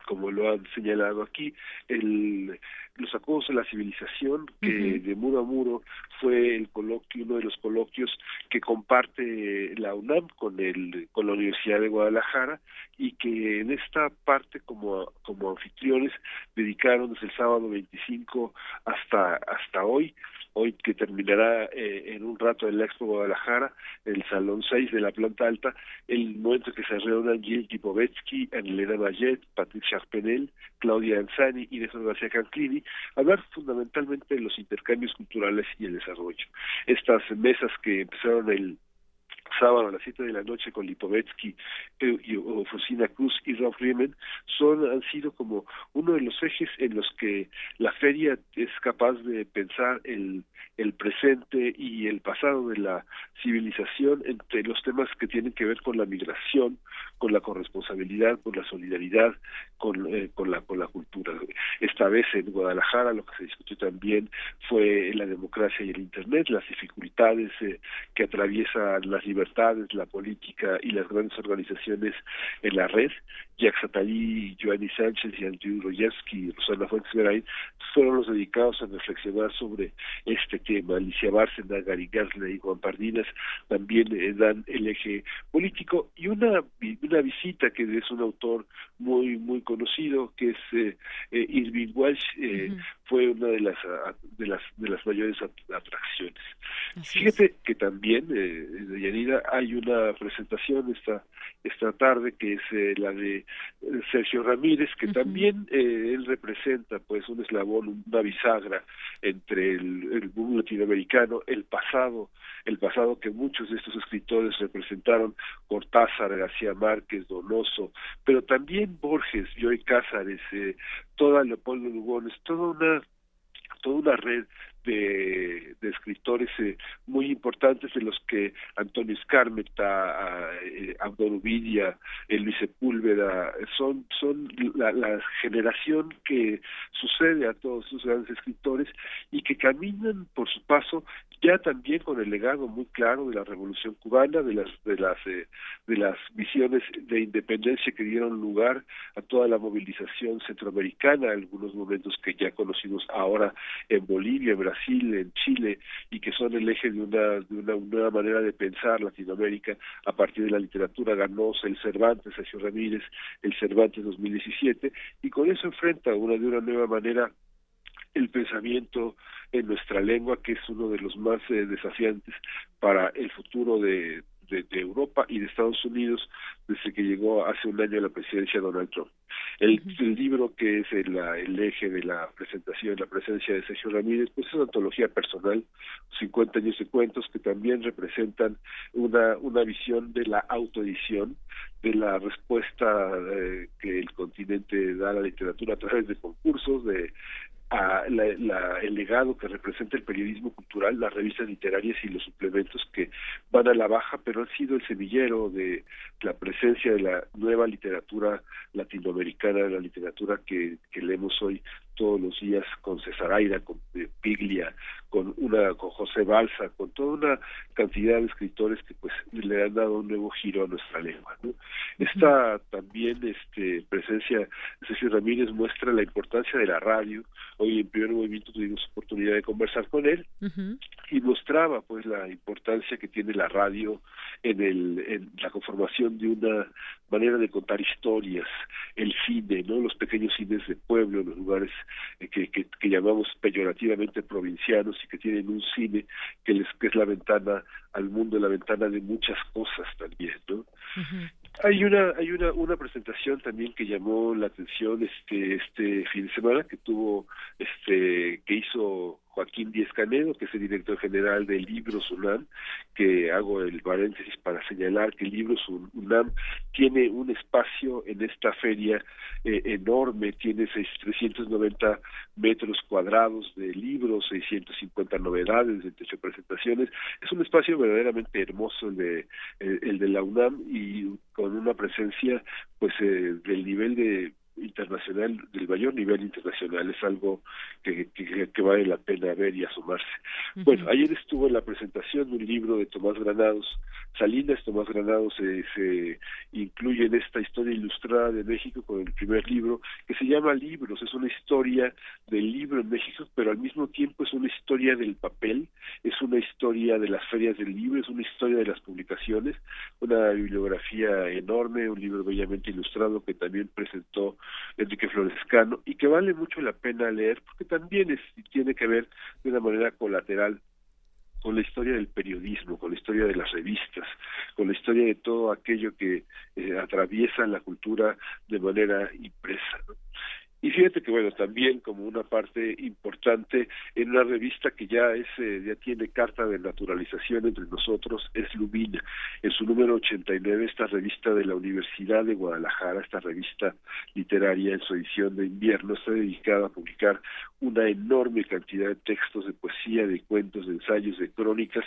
S19: como lo han señalado aquí, el, los acuerdos de la civilización, que de muro a muro fue el coloquio, uno de los coloquios que comparte la UNAM con el, con la Universidad de Guadalajara, y que en esta parte como, como anfitriones dedicaron desde el sábado 25 hasta, hasta hoy hoy que terminará eh, en un rato en la Expo Guadalajara, el Salón 6 de la planta alta, el momento que se reúnan Gil Kipovetsky, Anelena Mayet, Patricia Arpenel, Claudia Anzani y Néstor García Canclini, hablar fundamentalmente de los intercambios culturales y el desarrollo. Estas mesas que empezaron el sábado a las siete de la noche con Lipovetsky, eh, y, Cruz y Rob Riemann son, han sido como uno de los ejes en los que la feria es capaz de pensar el, presente y el pasado de la civilización entre los temas que tienen que ver con la migración, con la corresponsabilidad, con la solidaridad, con, eh, la cultura. Esta vez en Guadalajara lo que se discutió también fue la democracia y el Internet, las dificultades eh, que atraviesan las libertades, la política y las grandes organizaciones en la red. Jacques Attali, Giovanni Sánchez y Andrew Rojewski y Rosana Fuentes fueron los dedicados a reflexionar sobre este tema. Alicia Bárcena, Gary Gensler y Juan Pardinas también dan el eje político y una una visita que es un autor muy muy conocido que es Irving Welsh fue una de las de las de las mayores atracciones. Fíjate que también de Yanida hay una presentación esta esta tarde que es la de Sergio Ramírez que también él representa pues un eslabón una bisagra entre el, el mundo latinoamericano el pasado el pasado que muchos de estos escritores representaron Cortázar García Márquez Donoso pero también Borges Joy Cázares eh, toda Leopoldo Lugones toda una toda una red de, escritores eh, muy importantes de los que Antonio Escármeta, eh, Abdon Uvidia, eh, Luis Sepúlveda, son, son la, la, generación que sucede a todos esos grandes escritores y que caminan por su paso ya también con el legado muy claro de la Revolución Cubana, de las de las eh, de las visiones de independencia que dieron lugar a toda la movilización centroamericana, algunos momentos que ya conocidos ahora en Bolivia, en Brasil, en Chile y que son el eje de una de una nueva manera de pensar Latinoamérica a partir de la literatura ganosa, el Cervantes, Sergio Ramírez, el Cervantes 2017 y con eso enfrenta una de una nueva manera el pensamiento en nuestra lengua, que es uno de los más eh, desafiantes para el futuro de, de, de, Europa y de Estados Unidos desde que llegó hace un año a la presidencia Donald Trump. El, el libro que es el, el, eje de la presentación, la presencia de Sergio Ramírez, pues es una antología personal, 50 años de cuentos que también representan una, una visión de la autoedición, de la respuesta eh, que el continente da a la literatura a través de concursos, de a la, la, el legado que representa el periodismo cultural, las revistas literarias y los suplementos que van a la baja, pero han sido el semillero de la presencia de la nueva literatura latinoamericana, la literatura que, que leemos hoy todos los días con César Aira, con Piglia, con una con José Balsa, con toda una cantidad de escritores que pues le han dado un nuevo giro a nuestra lengua. ¿no? Esta también este presencia de César Ramírez muestra la importancia de la radio. Hoy en primer movimiento tuvimos oportunidad de conversar con él uh -huh. y mostraba pues la importancia que tiene la radio en el en la conformación de una manera de contar historias, el cine, ¿no? Los pequeños cines de pueblo, los lugares que, que, que, llamamos peyorativamente provincianos y que tienen un cine que les que es la ventana al mundo, la ventana de muchas cosas también, ¿no? Uh -huh. Hay una hay una una presentación también que llamó la atención este este fin de semana que tuvo este que hizo Joaquín Díez Canedo, que es el director general de Libros UNAM, que hago el paréntesis para señalar que Libros UNAM tiene un espacio en esta feria eh, enorme, tiene 6, 390 metros cuadrados de libros, 650 novedades, 28 presentaciones. Es un espacio verdaderamente hermoso el de, el, el de la UNAM y con una presencia pues eh, del nivel de internacional del mayor nivel internacional es algo que, que, que vale la pena ver y asomarse. Uh -huh. Bueno, ayer estuvo en la presentación de un libro de Tomás Granados, Salinas Tomás Granados se, se incluye en esta historia ilustrada de México con el primer libro que se llama Libros, es una historia del libro en México, pero al mismo tiempo es una historia del papel, es una historia de las ferias del libro, es una historia de las publicaciones, una bibliografía enorme, un libro bellamente ilustrado que también presentó Enrique Florescano y que vale mucho la pena leer porque también es, tiene que ver de una manera colateral con la historia del periodismo, con la historia de las revistas, con la historia de todo aquello que eh, atraviesa la cultura de manera impresa. Y fíjate que bueno, también como una parte importante en una revista que ya es eh, ya tiene carta de naturalización entre nosotros es Lumina. En su número 89 esta revista de la Universidad de Guadalajara, esta revista literaria en su edición de invierno está dedicada a publicar una enorme cantidad de textos de poesía, de cuentos, de ensayos, de crónicas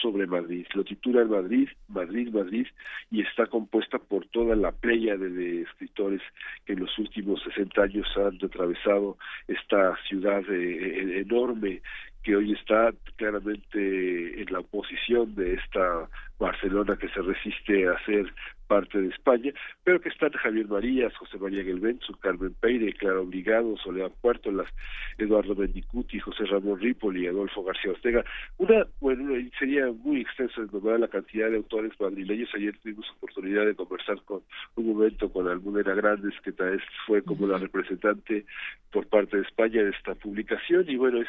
S19: sobre Madrid. Lo titula Madrid, Madrid, Madrid y está compuesta por toda la playa de, de escritores que en los últimos 60 años han atravesado esta ciudad eh, enorme que hoy está claramente en la oposición de esta Barcelona que se resiste a ser parte de España, pero que están Javier Marías, José María Gelbenzo, Carmen Peire, Clara Obligado, Soledad Puertolas, Eduardo Mendicuti, José Ramón Ripoli, Adolfo García Ortega. Una, bueno, sería muy extensa nombrar la cantidad de autores madrileños. Ayer tuvimos oportunidad de conversar con un momento con Almudena Grandes, que tal vez fue como la representante por parte de España de esta publicación, y bueno, es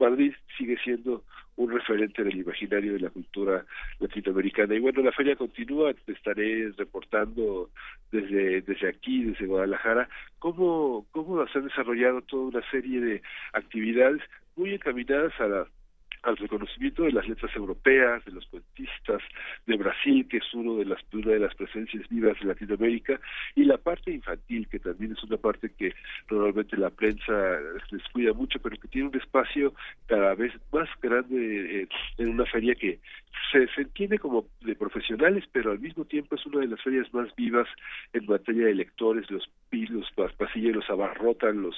S19: Madrid sigue siendo un referente del imaginario de la cultura latinoamericana. Y bueno, la feria continúa, te estaré reportando desde, desde aquí, desde Guadalajara, cómo, cómo se han desarrollado toda una serie de actividades muy encaminadas a la al reconocimiento de las letras europeas, de los poetistas de Brasil, que es uno de las, una de las presencias vivas de Latinoamérica, y la parte infantil, que también es una parte que normalmente la prensa descuida mucho, pero que tiene un espacio cada vez más grande eh, en una feria que se, se entiende como de profesionales, pero al mismo tiempo es una de las ferias más vivas en materia de lectores, los, los pasillos los abarrotan, los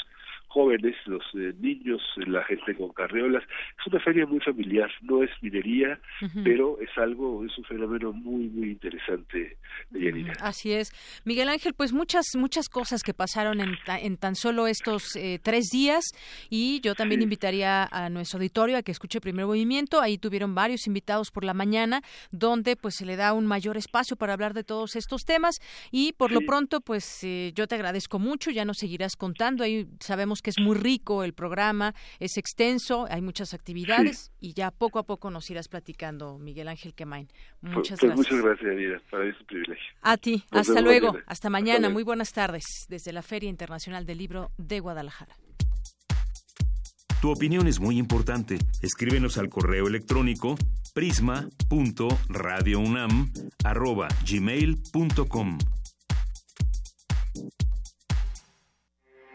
S19: jóvenes, los eh, niños, la gente con carriolas. Es una feria muy familiar, no es minería, pero es algo, es un fenómeno muy, muy interesante de
S1: Así es. Miguel Ángel, pues muchas, muchas cosas que pasaron en, en tan solo estos eh, tres días y yo también invitaría a nuestro auditorio a que escuche Primer Movimiento. Ahí tuvieron varios invitados por la mañana, donde pues se le da un mayor espacio para hablar de todos estos temas y por lo pronto pues eh, yo te agradezco mucho, ya nos seguirás contando. Ahí sabemos que es muy rico el programa, es extenso, hay muchas actividades y ya poco a poco nos irás platicando, Miguel Ángel Quemain.
S19: Pues,
S1: muchas
S19: pues,
S1: gracias.
S19: Muchas gracias, Adira, para mí es un privilegio.
S1: A ti, hasta luego, hasta mañana, muy buenas tardes desde la Feria Internacional del Libro de Guadalajara.
S6: Tu opinión es muy importante. Escríbenos al correo electrónico prisma.radiounam@gmail.com.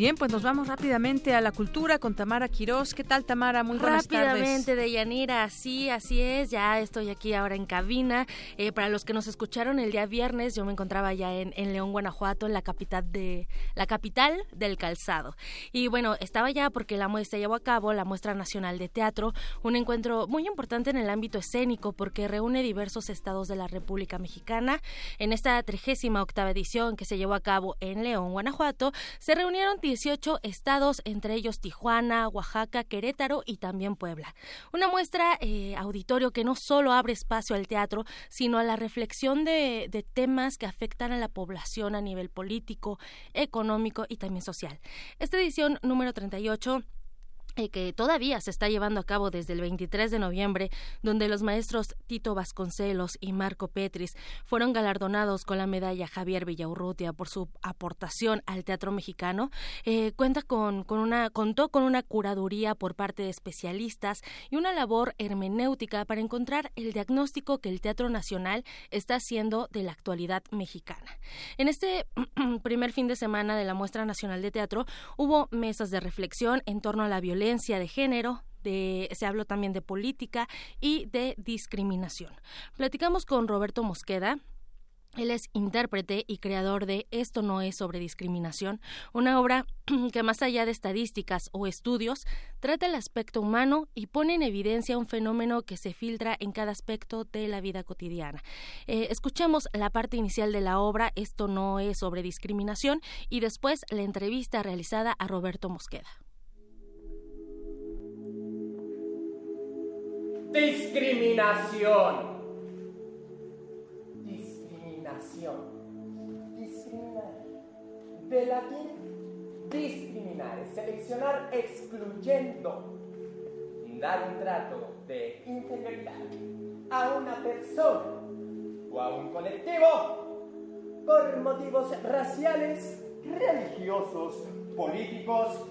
S1: Bien, pues nos vamos rápidamente a la cultura con Tamara Quirós. ¿Qué tal, Tamara? Muy buenas
S20: Rápidamente, de Yanira, sí, así es. Ya estoy aquí ahora en cabina. Eh, para los que nos escucharon el día viernes, yo me encontraba ya en, en, León, Guanajuato, en la capital de la capital del calzado. Y bueno, estaba ya porque la muestra llevó a cabo la muestra nacional de teatro, un encuentro muy importante en el ámbito escénico porque reúne diversos estados de la República Mexicana. En esta trigésima octava edición que se llevó a cabo en León, Guanajuato, se reunieron 18 estados, entre ellos Tijuana, Oaxaca, Querétaro y también Puebla. Una muestra eh, auditorio que no solo abre espacio al teatro, sino a la reflexión de, temas que afectan a la población a nivel político, económico y también social. Esta edición número 38 que todavía se está llevando a cabo desde el 23 de noviembre, donde los maestros Tito Vasconcelos y Marco Petris fueron galardonados con la medalla Javier Villaurrutia por su aportación al teatro mexicano, eh, cuenta con, con, una, contó con una curaduría por parte de especialistas y una labor hermenéutica para encontrar el diagnóstico que el Teatro Nacional está haciendo de la actualidad mexicana. En este [clears throat] primer fin de semana de la Muestra Nacional de Teatro hubo mesas de reflexión en torno a la violencia de género, se habló también de política y de discriminación. Platicamos con Roberto Mosqueda, él es intérprete y creador de Esto no es sobre discriminación, una obra [clears throat] que más allá de estadísticas o estudios, trata el aspecto humano y pone en evidencia un fenómeno que se filtra en cada aspecto de la vida cotidiana. Eh, escuchemos la parte inicial de la obra Esto no es sobre discriminación y después la entrevista realizada a Roberto Mosqueda.
S21: Discriminación. Discriminación. Discriminar. De latín, discriminar seleccionar excluyendo, dar un trato de inferioridad a una persona o a un colectivo por motivos raciales, religiosos, políticos,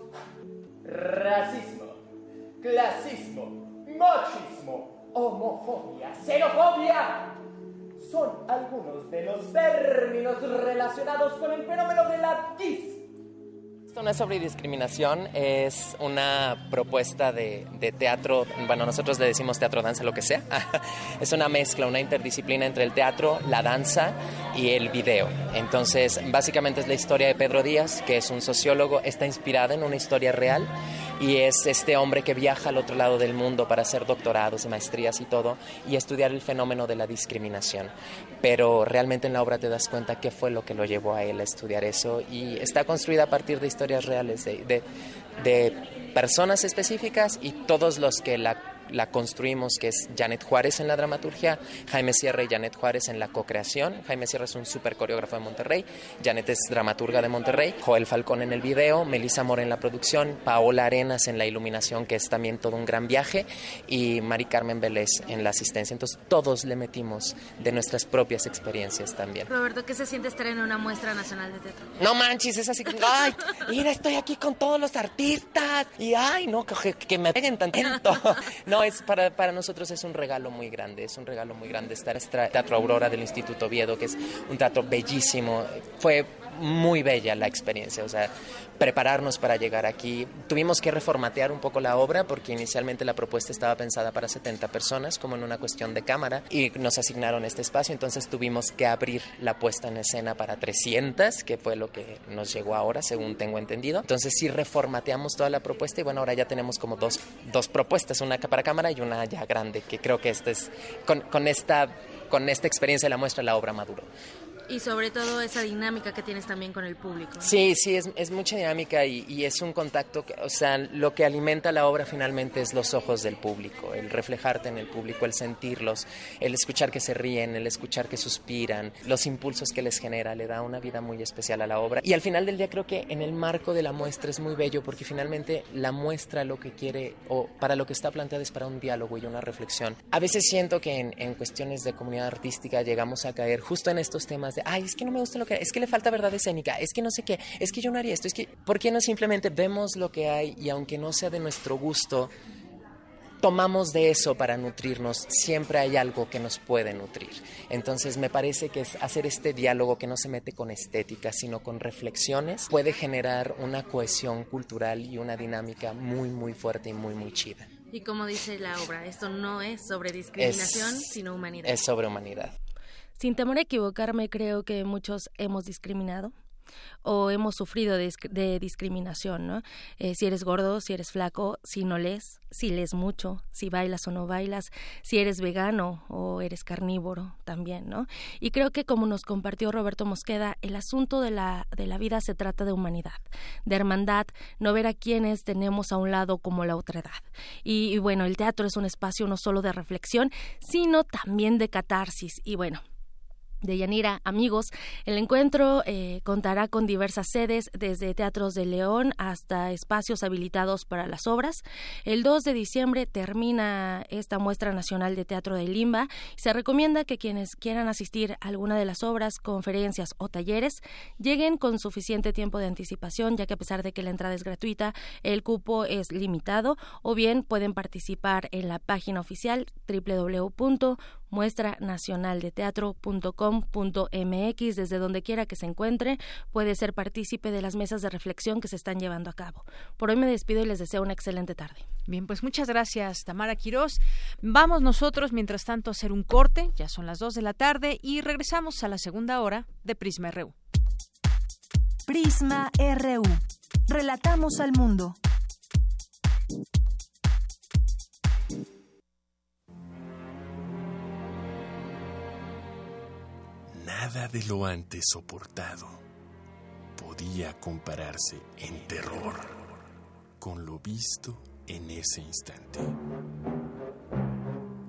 S21: racismo, clasismo, machismo, homofobia, xenofobia. Son algunos de los términos relacionados con el fenómeno de la discriminación.
S22: Esto no es sobre discriminación, es una propuesta de, de, teatro, bueno, nosotros le decimos teatro, danza, lo que sea. [laughs] es una mezcla, una interdisciplina entre el teatro, la danza y el video. Entonces, básicamente es la historia de Pedro Díaz, que es un sociólogo, está inspirada en una historia real y es este hombre que viaja al otro lado del mundo para hacer doctorados y maestrías y todo y estudiar el fenómeno de la discriminación. Pero realmente en la obra te das cuenta qué fue lo que lo llevó a él a estudiar eso y está construida a partir de historias reales de, de, de personas específicas y todos los que la la construimos, que es Janet Juárez en la dramaturgia, Jaime Sierra y Janet Juárez en la co-creación. Jaime Sierra es un super coreógrafo de Monterrey, Janet es dramaturga de Monterrey, Joel Falcón en el video, Melissa Mora en la producción, Paola Arenas en la iluminación, que es también todo un gran viaje, y Mari Carmen Vélez en la asistencia. Entonces todos le metimos de nuestras propias experiencias también.
S20: Roberto, ¿qué se siente estar en una muestra nacional de teatro?
S22: No manches, es así, ay, mira, estoy aquí con todos los artistas, y ay, no, que, que me peguen tanto. [laughs] No, es para, para nosotros es un regalo muy grande, es un regalo muy grande estar en el Teatro Aurora del Instituto Oviedo, que es un teatro bellísimo. Fue muy bella la experiencia, o sea, prepararnos para llegar aquí. Tuvimos que reformatear un poco la obra porque inicialmente la propuesta estaba pensada para 70 personas, como en una cuestión de cámara, y nos asignaron este espacio, entonces tuvimos que abrir la puesta en escena para 300, que fue lo que nos llegó ahora, según tengo entendido. Entonces sí reformateamos toda la propuesta y bueno, ahora ya tenemos como dos, dos propuestas, una para cámara y una ya grande, que creo que esta es, con, con esta, con esta experiencia de la muestra, la obra maduro.
S20: Y sobre todo esa dinámica que tienes también con el público. ¿no?
S22: Sí, sí, es, es mucha dinámica y, y, es un contacto, que, o sea, lo que alimenta la obra finalmente es los ojos del público, el reflejarte en el público, el sentirlos, el escuchar que se ríen, el escuchar que suspiran, los impulsos que les genera, le da una vida muy especial a la obra. Y al final del día creo que en el marco de la muestra es muy bello porque finalmente la muestra lo que quiere o para lo que está planteada es para un diálogo y una reflexión. A veces siento que en, en cuestiones de comunidad artística llegamos a caer justo en estos temas de, ay, es que no me gusta lo que es que le falta verdad escénica, es que no sé qué, es que yo no haría esto, es que, ¿por qué no simplemente vemos lo que hay y aunque no sea de nuestro gusto, tomamos de eso para nutrirnos, siempre hay algo que nos puede nutrir. Entonces me parece que es hacer este diálogo que no se mete con estética, sino con reflexiones, puede generar una cohesión cultural y una dinámica muy, muy fuerte y muy, muy chida.
S20: Y como dice la obra, esto no es sobre discriminación,
S22: es,
S20: sino humanidad.
S22: Es sobre humanidad.
S20: Sin temor a equivocarme, creo que muchos hemos discriminado o hemos sufrido de, discriminación, ¿no? Eh, si eres gordo, si eres flaco, si no lees, si lees mucho, si bailas o no bailas, si eres vegano o eres carnívoro también, ¿no? Y creo que como nos compartió Roberto Mosqueda, el asunto de la, de la vida se trata de humanidad, de hermandad, no ver a quienes tenemos a un lado como la otra edad. Y, y bueno, el teatro es un espacio no solo de reflexión, sino también de catarsis. Y bueno, de Yanira, amigos. El encuentro eh, contará con diversas sedes, desde teatros de León hasta espacios habilitados para las obras. El 2 de diciembre termina esta muestra nacional de teatro de Limba. Se recomienda que quienes quieran asistir a alguna de las obras, conferencias o talleres lleguen con suficiente tiempo de anticipación, ya que a pesar de que la entrada es gratuita, el cupo es limitado, o bien pueden participar en la página oficial www muestranacionaldeteatro.com.mx desde donde quiera que se encuentre puede ser partícipe de las mesas de reflexión que se están llevando a cabo. Por hoy me despido y les deseo una excelente tarde.
S1: Bien, pues muchas gracias Tamara Quirós. Vamos nosotros mientras tanto a hacer un corte, ya son las 2 de la tarde y regresamos a la segunda hora de Prisma RU.
S3: Prisma RU. Relatamos al mundo.
S23: Nada de lo antes soportado podía compararse en terror con lo visto en ese instante.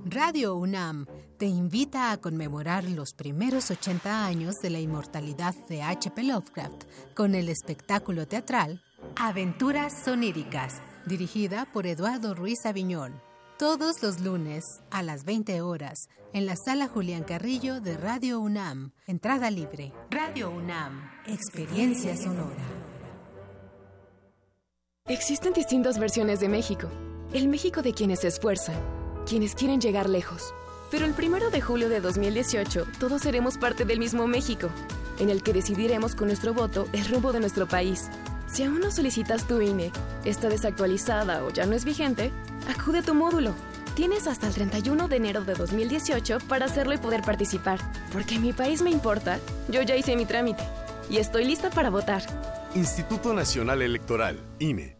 S24: Radio UNAM te invita a conmemorar los primeros 80 años de la inmortalidad de H.P. Lovecraft con el espectáculo teatral Aventuras Soníricas, dirigida por Eduardo Ruiz Aviñón. Todos los lunes a las 20 horas en la sala Julián Carrillo de Radio UNAM. Entrada libre. Radio UNAM. Experiencia sonora.
S4: Existen distintas versiones de México. El México de quienes se esfuerzan, quienes quieren llegar lejos. Pero el primero de julio de 2018, todos seremos parte del mismo México, en el que decidiremos con nuestro voto el rumbo de nuestro país. Si aún no solicitas tu INE, está desactualizada o ya no es vigente, acude a tu módulo. Tienes hasta el 31 de enero de 2018 para hacerlo y poder participar. Porque mi país me importa, yo ya hice mi trámite y estoy lista para votar.
S25: Instituto Nacional Electoral, INE.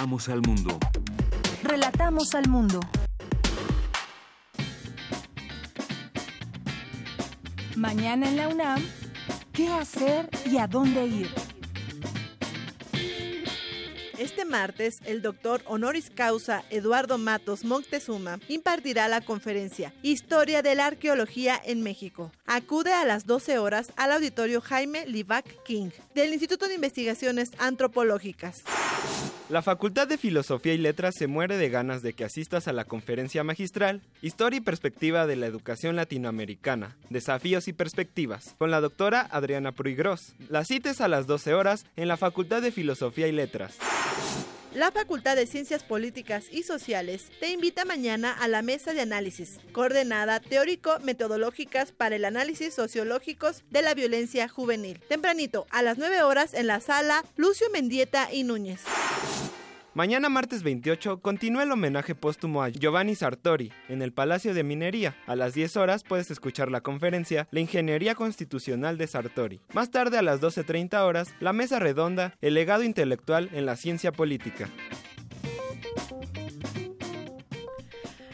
S6: Relatamos al mundo.
S3: Relatamos al mundo. Mañana en la UNAM, ¿qué hacer y a dónde ir?
S2: Este martes, el doctor honoris causa Eduardo Matos Moctezuma impartirá la conferencia Historia de la Arqueología en México. Acude a las 12 horas al auditorio Jaime Livac King del Instituto de Investigaciones Antropológicas.
S5: La Facultad de Filosofía y Letras se muere de ganas de que asistas a la conferencia magistral Historia y Perspectiva de la Educación Latinoamericana, Desafíos y Perspectivas, con la doctora Adriana Pruigros. La cites a las 12 horas en la Facultad de Filosofía y Letras.
S2: La Facultad de Ciencias Políticas y Sociales te invita mañana a la mesa de análisis, coordenada teórico-metodológicas para el análisis sociológicos de la violencia juvenil. Tempranito, a las 9 horas en la sala Lucio Mendieta y Núñez.
S5: Mañana martes 28 continúa el homenaje póstumo a Giovanni Sartori en el Palacio de Minería. A las 10 horas puedes escuchar la conferencia La Ingeniería Constitucional de Sartori. Más tarde a las 12.30 horas, la mesa redonda El legado intelectual en la ciencia política.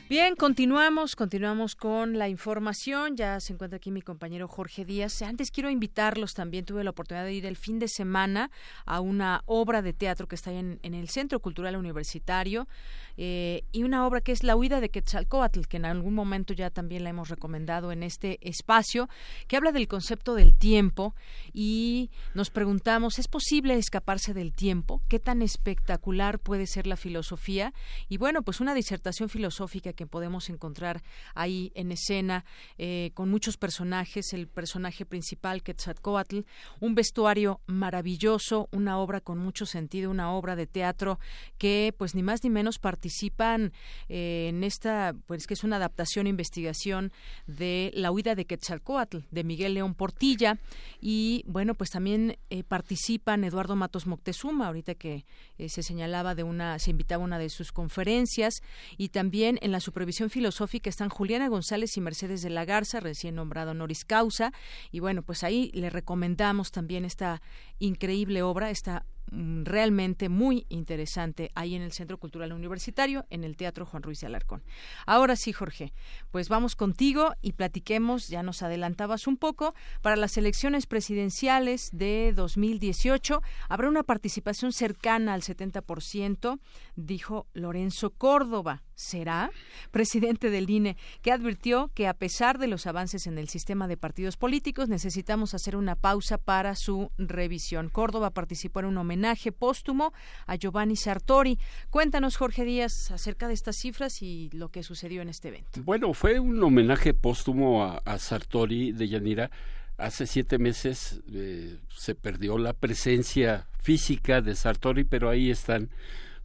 S1: Bien, continuamos, continuamos con la información. Ya se encuentra aquí mi compañero Jorge Díaz. Antes quiero invitarlos también. Tuve la oportunidad de ir el fin de semana a una obra de teatro que está en, en el Centro Cultural Universitario eh, y una obra que es La huida de Quetzalcoatl, que en algún momento ya también la hemos recomendado en este espacio, que habla del concepto del tiempo y nos preguntamos, ¿es posible escaparse del tiempo? ¿Qué tan espectacular puede ser la filosofía? Y bueno, pues una disertación filosófica que podemos encontrar ahí en escena eh, con muchos personajes, el personaje principal Quetzalcoatl, un vestuario maravilloso, una obra con mucho sentido, una obra de teatro que pues ni más ni menos participan eh, en esta, pues que es una adaptación e investigación de La huida de Quetzalcoatl de Miguel León Portilla. Y bueno pues también eh, participan Eduardo Matos Moctezuma ahorita que se señalaba de una, se invitaba a una de sus conferencias. Y también en la supervisión filosófica están Juliana González y Mercedes de la Garza, recién nombrado honoris causa. Y bueno, pues ahí le recomendamos también esta increíble obra, esta mm, realmente muy interesante ahí en el Centro Cultural Universitario, en el Teatro Juan Ruiz de Alarcón. Ahora sí, Jorge, pues vamos contigo y platiquemos, ya nos adelantabas un poco, para las elecciones presidenciales de 2018 habrá una participación cercana al 70%, dijo Lorenzo Córdoba. ¿Será? Presidente del INE, que advirtió que a pesar de los avances en el sistema de partidos políticos, necesitamos hacer una pausa para su revisión. Córdoba participó en un homenaje póstumo a Giovanni Sartori. Cuéntanos, Jorge Díaz, acerca de estas cifras y lo que sucedió en este evento.
S7: Bueno, fue un homenaje póstumo a, Sartori de Yanira. Hace siete meses eh, se perdió la presencia física de Sartori, pero ahí están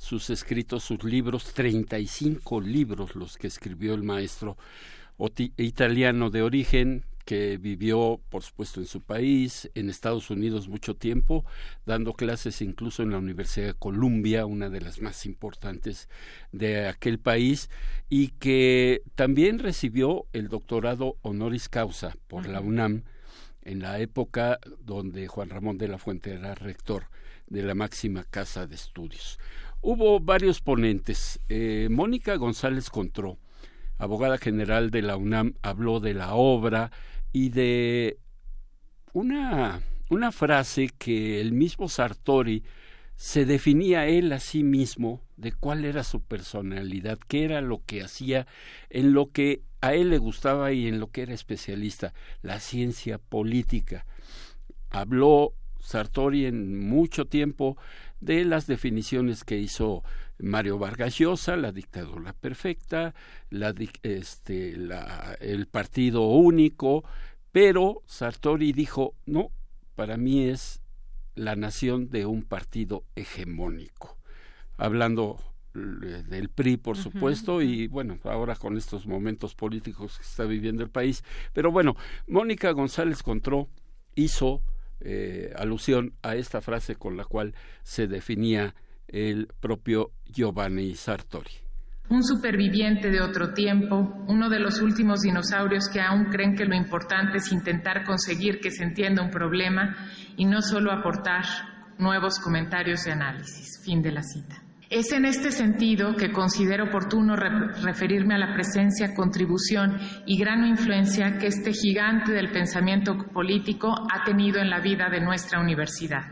S7: sus escritos, sus libros, 35 libros los que escribió el maestro italiano de origen, que vivió, por supuesto, en su país, en Estados Unidos mucho tiempo, dando clases incluso en la Universidad de Columbia, una de las más importantes de aquel país, y que también recibió el doctorado honoris causa por la UNAM en la época donde Juan Ramón de la Fuente era rector de la máxima casa de estudios. Hubo varios ponentes. Eh, Mónica González Contró, abogada general de la UNAM, habló de la obra y de una, una frase que el mismo Sartori se definía él a sí mismo de cuál era su personalidad, qué era lo que hacía, en lo que a él le gustaba y en lo que era especialista, la ciencia política. Habló Sartori en mucho tiempo de las definiciones que hizo Mario Vargas Llosa, la dictadura perfecta, la, este, la, el partido único, pero Sartori dijo, no, para mí es la nación de un partido hegemónico, hablando del PRI, por supuesto, y bueno, ahora con estos momentos políticos que está viviendo el país. Pero bueno, Mónica González Contró hizo eh, alusión a esta frase con la cual se definía el propio Giovanni Sartori.
S26: Un superviviente de otro tiempo, uno de los últimos dinosaurios que aún creen que lo importante es intentar conseguir que se entienda un problema y no solo aportar nuevos comentarios de análisis. Fin de la cita. Es en este sentido que considero oportuno referirme a la presencia, contribución y gran influencia que este gigante del pensamiento político ha tenido en la vida de nuestra universidad.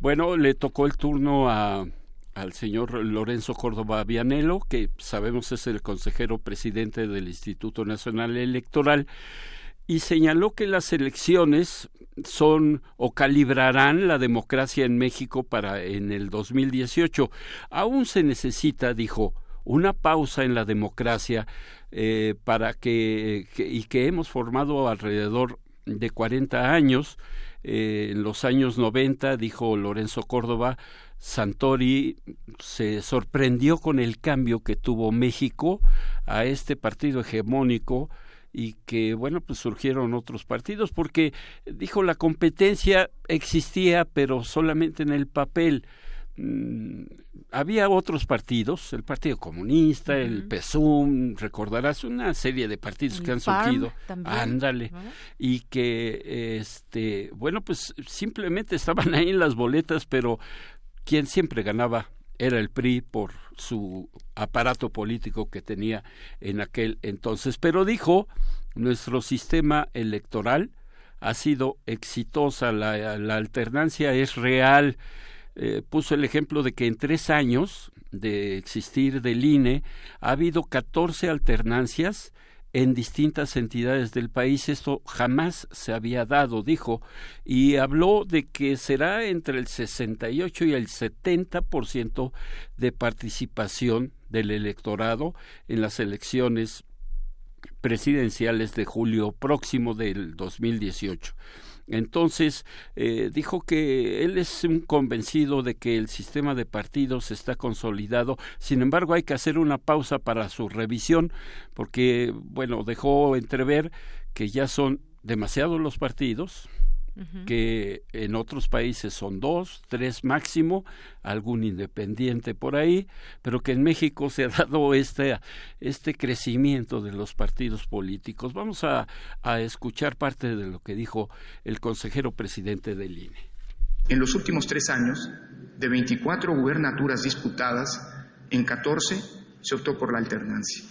S7: Bueno, le tocó el turno al señor Lorenzo Córdoba Vianelo, que sabemos es el consejero presidente del Instituto Nacional Electoral, y señaló que las elecciones son o calibrarán la democracia en México para en el 2018. Aún se necesita, dijo, una pausa en la democracia eh, para que, y que hemos formado alrededor de 40 años. Eh, en los años 90, dijo Lorenzo Córdoba, Santori se sorprendió con el cambio que tuvo México a este partido hegemónico y que bueno pues surgieron otros partidos porque dijo la competencia existía pero solamente en el papel. Mm, había otros partidos, el Partido Comunista, el PSUM, recordarás una serie de partidos que han surgido, ándale, y que este, bueno, pues simplemente estaban [laughs] ahí en las boletas, pero quien siempre ganaba era el PRI por su aparato político que tenía en aquel entonces. Pero dijo, nuestro sistema electoral ha sido exitosa, la, alternancia es real. Eh, puso el ejemplo de que en tres años de existir del INE ha habido 14 alternancias en distintas entidades del país. Esto jamás se había dado, dijo, y habló de que será entre el 68 y el 70% de participación del electorado en las elecciones presidenciales de julio próximo del 2018. Entonces, eh, dijo que él es un convencido de que el sistema de partidos está consolidado. Sin embargo, hay que hacer una pausa para su revisión, porque, bueno, dejó entrever que ya son demasiados los partidos, que en otros países son dos, tres máximo, algún independiente por ahí, pero que en México se ha dado este, este crecimiento de los partidos políticos. Vamos a, a escuchar parte de lo que dijo el consejero presidente del INE.
S27: En los últimos tres años, de 24 gubernaturas disputadas, en 14 se optó por la alternancia.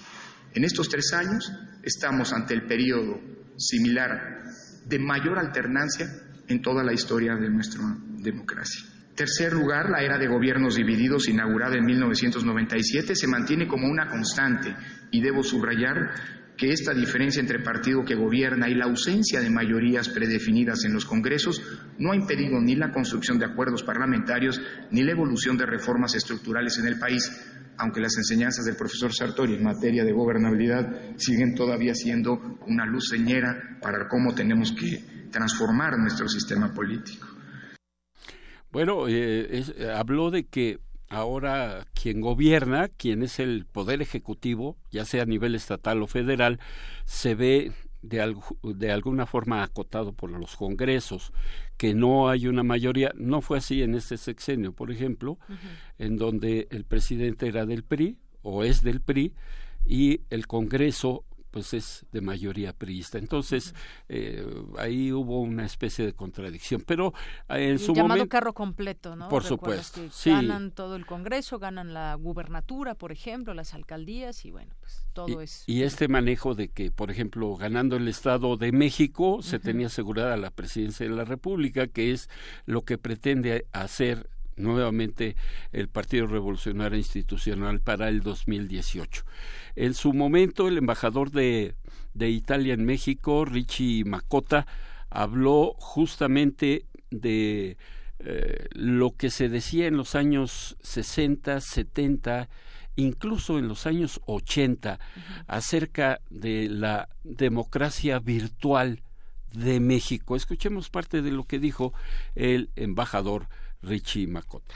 S27: En estos tres años estamos ante el periodo similar de mayor alternancia en toda la historia de nuestra democracia. Tercer lugar, la era de gobiernos divididos inaugurada en 1997 se mantiene como una constante y debo subrayar que esta diferencia entre partido que gobierna y la ausencia de mayorías predefinidas en los congresos no ha impedido ni la construcción de acuerdos parlamentarios ni la evolución de reformas estructurales en el país, aunque las enseñanzas del profesor Sartori en materia de gobernabilidad siguen todavía siendo una luz señera para cómo tenemos que transformar nuestro sistema político.
S7: Bueno, eh, habló de que ahora quien gobierna, quien es el poder ejecutivo, ya sea a nivel estatal o federal, se ve de, de alguna forma acotado por los congresos, que no hay una mayoría. No fue así en este sexenio, por ejemplo, en donde el presidente era del PRI o es del PRI y el Congreso pues es de mayoría priista. Entonces, eh, ahí hubo una especie de contradicción. Pero eh, en su
S1: llamado carro completo, ¿no?
S7: Por supuesto.
S1: Ganan todo el Congreso, ganan la gubernatura, por ejemplo, las alcaldías y bueno, pues todo es...
S7: Y este manejo de que, por ejemplo, ganando el Estado de México, se tenía asegurada la presidencia de la República, que es lo que pretende hacer nuevamente el Partido Revolucionario Institucional para el 2018. En su momento, el embajador de, de Italia en México, Richie Macota, habló justamente de eh, lo que se decía en los años 60, 70, incluso en los años 80, acerca de la democracia virtual de México. Escuchemos parte de lo que dijo el embajador Richie Macota.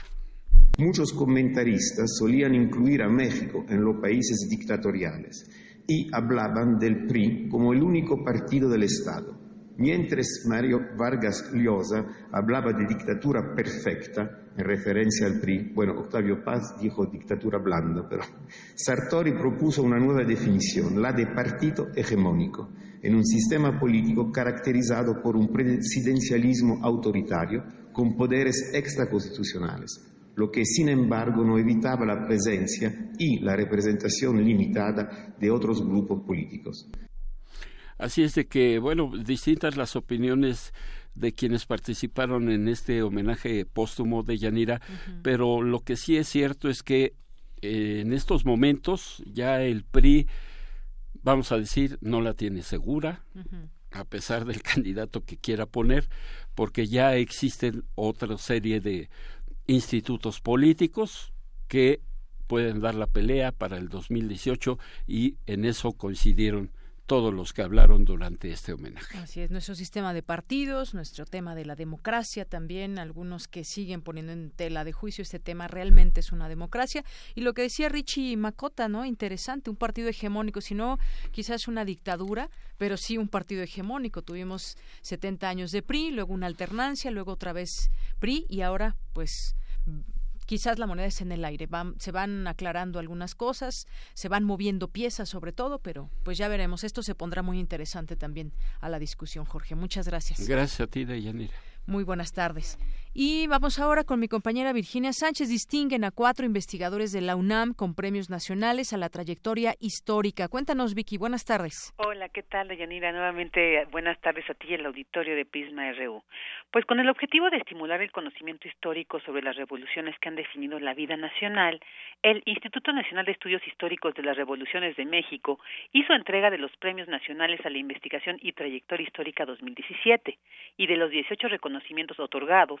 S28: Muchos comentaristas solían incluir a México en los países dictatoriales y hablaban del PRI como el único partido del Estado. Mientras Mario Vargas Llosa hablaba de dictadura perfecta, en referencia al PRI, bueno, Octavio Paz dijo dictadura blanda, pero Sartori propuso una nueva definición, la de partido hegemónico, en un sistema político caracterizado por un presidencialismo autoritario con poderes extraconstitucionales, lo que sin embargo no evitaba la presencia y la representación limitada de otros grupos políticos.
S7: Así es de que, bueno, distintas las opiniones de quienes participaron en este homenaje póstumo de Yanira, pero lo que sí es cierto es que eh, en estos momentos ya el PRI, vamos a decir, no la tiene segura, a pesar del [laughs] candidato que quiera poner, porque ya existen otra serie de institutos políticos que pueden dar la pelea para el 2018 y en eso coincidieron todos los que hablaron durante este homenaje.
S1: Así es, nuestro sistema de partidos, nuestro tema de la democracia también, algunos que siguen poniendo en tela de juicio este tema realmente es una democracia. Y lo que decía Richie Macota, ¿no? Interesante, un partido hegemónico, si no quizás una dictadura, pero sí un partido hegemónico. Tuvimos 70 años de PRI, luego una alternancia, luego otra vez PRI y ahora pues quizás la moneda es en el aire. se van aclarando algunas cosas, se van moviendo piezas sobre todo, pero pues ya veremos. Esto se pondrá muy interesante también a la discusión, Jorge. Muchas gracias.
S7: Gracias a ti, Deyanira.
S1: Muy buenas tardes. Y vamos ahora con mi compañera Virginia Sánchez. Distinguen a cuatro investigadores de la UNAM con premios nacionales a la trayectoria histórica. Cuéntanos, Vicky. Buenas tardes.
S29: Hola, ¿qué tal, Deyanira? Nuevamente, buenas tardes a ti y al auditorio de Pisma RU. Pues con el objetivo de estimular el conocimiento histórico sobre las revoluciones que han definido la vida nacional, el Instituto Nacional de Estudios Históricos de las Revoluciones de México hizo entrega de los premios nacionales a la investigación y trayectoria histórica 2017 y de los 18 reconocimientos otorgados,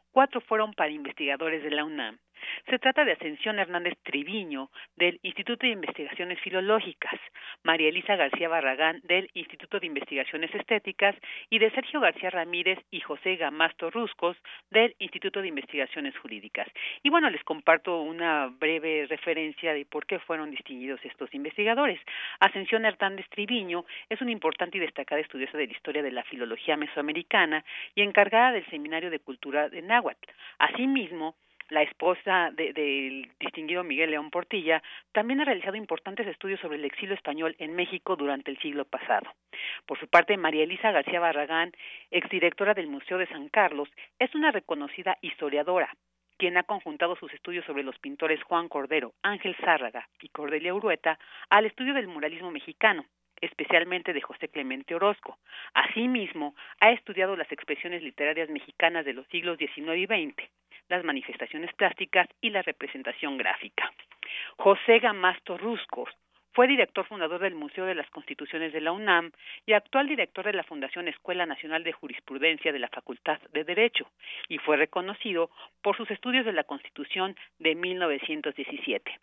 S29: cuatro fueron para investigadores de la UNAM. Se trata de Ascensión Hernández Triviño, del Instituto de Investigaciones Filológicas, María Elisa García Barragán, del Instituto de Investigaciones Estéticas, y de Sergio García Ramírez y José Gamasto Ruscos, del Instituto de Investigaciones Jurídicas. Y bueno, les comparto una breve referencia de por qué fueron distinguidos estos investigadores. Ascensión Hernández Triviño es una importante y destacada estudiosa de la historia de la filología mesoamericana y encargada del Seminario de Cultura de Náhuatl. Asimismo, la esposa del distinguido Miguel León Portilla, también ha realizado importantes estudios sobre el exilio español en México durante el siglo pasado. Por su parte, María Elisa García Barragán, exdirectora del Museo de San Carlos, es una reconocida historiadora, quien ha conjuntado sus estudios sobre los pintores Juan Cordero, Ángel Zárraga y Cordelia Urueta al estudio del muralismo mexicano, especialmente de José Clemente Orozco. Asimismo, ha estudiado las expresiones literarias mexicanas de los siglos XIX y XX, las manifestaciones plásticas y la representación gráfica. José Gamasto Ruscos fue director fundador del Museo de las Constituciones de la UNAM y actual director de la Fundación Escuela Nacional de Jurisprudencia de la Facultad de Derecho, y fue reconocido por sus estudios de la Constitución de 1917.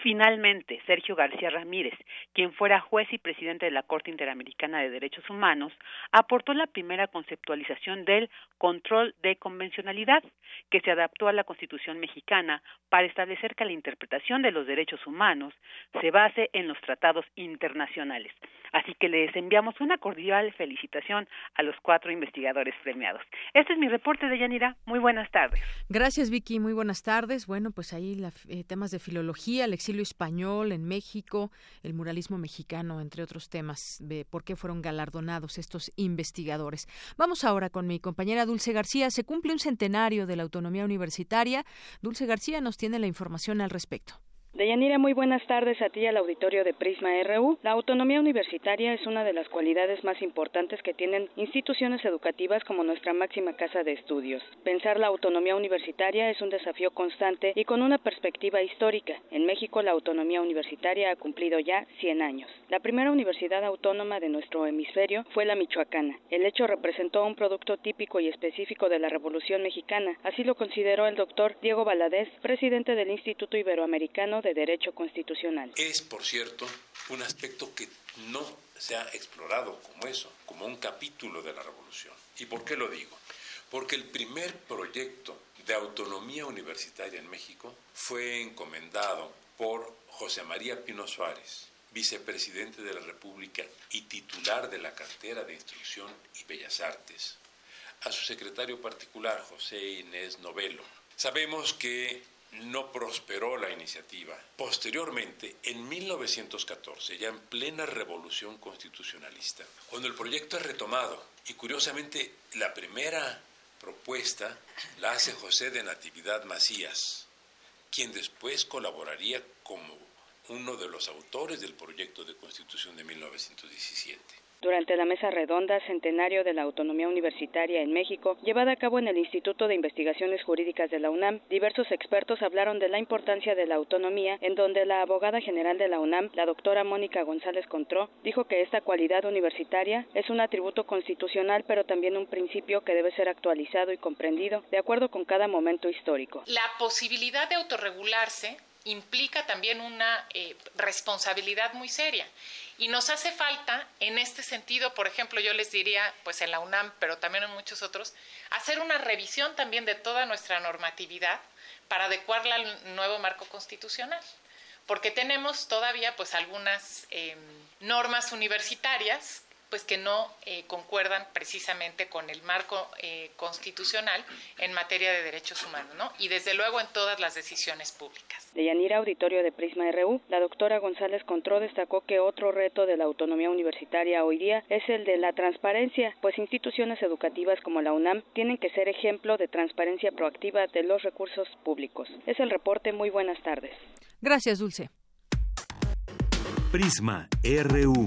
S29: Finalmente, Sergio García Ramírez, quien fuera juez y presidente de la Corte Interamericana de Derechos Humanos, aportó la primera conceptualización del control de convencionalidad, que se adaptó a la Constitución mexicana para establecer que la interpretación de los derechos humanos se base en los tratados internacionales. Así que les enviamos una cordial felicitación a los cuatro investigadores premiados. Este es mi reporte de Yanira. Muy buenas tardes.
S1: Gracias, Vicky. Muy buenas tardes. Bueno, pues ahí la, eh, temas de filología, exilio español en México, el muralismo mexicano, entre otros temas, de por qué fueron galardonados estos investigadores. Vamos ahora con mi compañera Dulce García. Se cumple un centenario de la autonomía universitaria. Dulce García nos tiene la información al respecto.
S30: Deyanira, muy buenas tardes a ti al auditorio de Prisma RU. La autonomía universitaria es una de las cualidades más importantes que tienen instituciones educativas como nuestra máxima casa de estudios. Pensar la autonomía universitaria es un desafío constante y con una perspectiva histórica. En México la autonomía universitaria ha cumplido ya 100 años. La primera universidad autónoma de nuestro hemisferio fue la Michoacana. El hecho representó un producto típico y específico de la Revolución Mexicana. Así lo consideró el doctor Diego Valadez, presidente del Instituto Iberoamericano de Derecho Constitucional.
S31: Es, por cierto, un aspecto que no se ha explorado como eso, como un capítulo de la revolución. ¿Y por qué lo digo? Porque el primer proyecto de autonomía universitaria en México fue encomendado por José María Pino Suárez, vicepresidente de la República y titular de la cartera de Instrucción y Bellas Artes, a su secretario particular, José Inés Novelo. Sabemos que no prosperó la iniciativa. Posteriormente, en 1914, ya en plena revolución constitucionalista, cuando el proyecto es retomado, y curiosamente la primera propuesta la hace José de Natividad Macías, quien después colaboraría como uno de los autores del proyecto de constitución de 1917
S30: durante la mesa redonda Centenario de la Autonomía Universitaria en México, llevada a cabo en el Instituto de Investigaciones Jurídicas de la UNAM, diversos expertos hablaron de la importancia de la autonomía, en donde la abogada general de la UNAM, la doctora Mónica González Contró, dijo que esta cualidad universitaria es un atributo constitucional, pero también un principio que debe ser actualizado y comprendido de acuerdo con cada momento histórico.
S32: La posibilidad de autorregularse implica también una eh, responsabilidad muy seria. Y nos hace falta, en este sentido, por ejemplo, yo les diría, pues en la UNAM, pero también en muchos otros, hacer una revisión también de toda nuestra normatividad para adecuarla al nuevo marco constitucional. Porque tenemos todavía, pues, algunas em, normas universitarias pues que no eh, concuerdan precisamente con el marco eh, constitucional en materia de derechos humanos, ¿no? Y desde luego en todas las decisiones públicas.
S30: De Yanira Auditorio de Prisma RU, la doctora González Contró destacó que otro reto de la autonomía universitaria hoy día es el de la transparencia, pues instituciones educativas como la UNAM tienen que ser ejemplo de transparencia proactiva de los recursos públicos. Es el reporte. Muy buenas tardes.
S1: Gracias, Dulce.
S6: Prisma RU.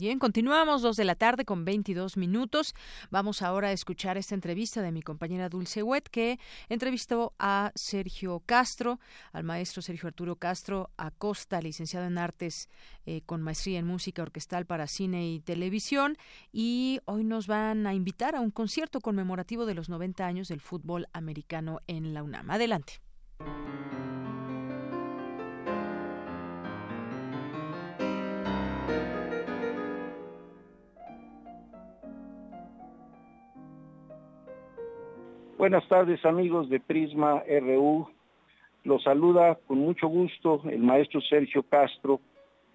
S1: Bien, continuamos dos de la tarde con 22 minutos. Vamos ahora a escuchar esta entrevista de mi compañera Dulce Wet, que entrevistó a Sergio Castro, al maestro Sergio Arturo Castro Acosta, licenciado en Artes eh, con maestría en música orquestal para cine y televisión. Y hoy nos van a invitar a un concierto conmemorativo de los 90 años del fútbol americano en la UNAM. Adelante.
S33: Buenas tardes amigos de Prisma RU. Los saluda con mucho gusto el maestro Sergio Castro.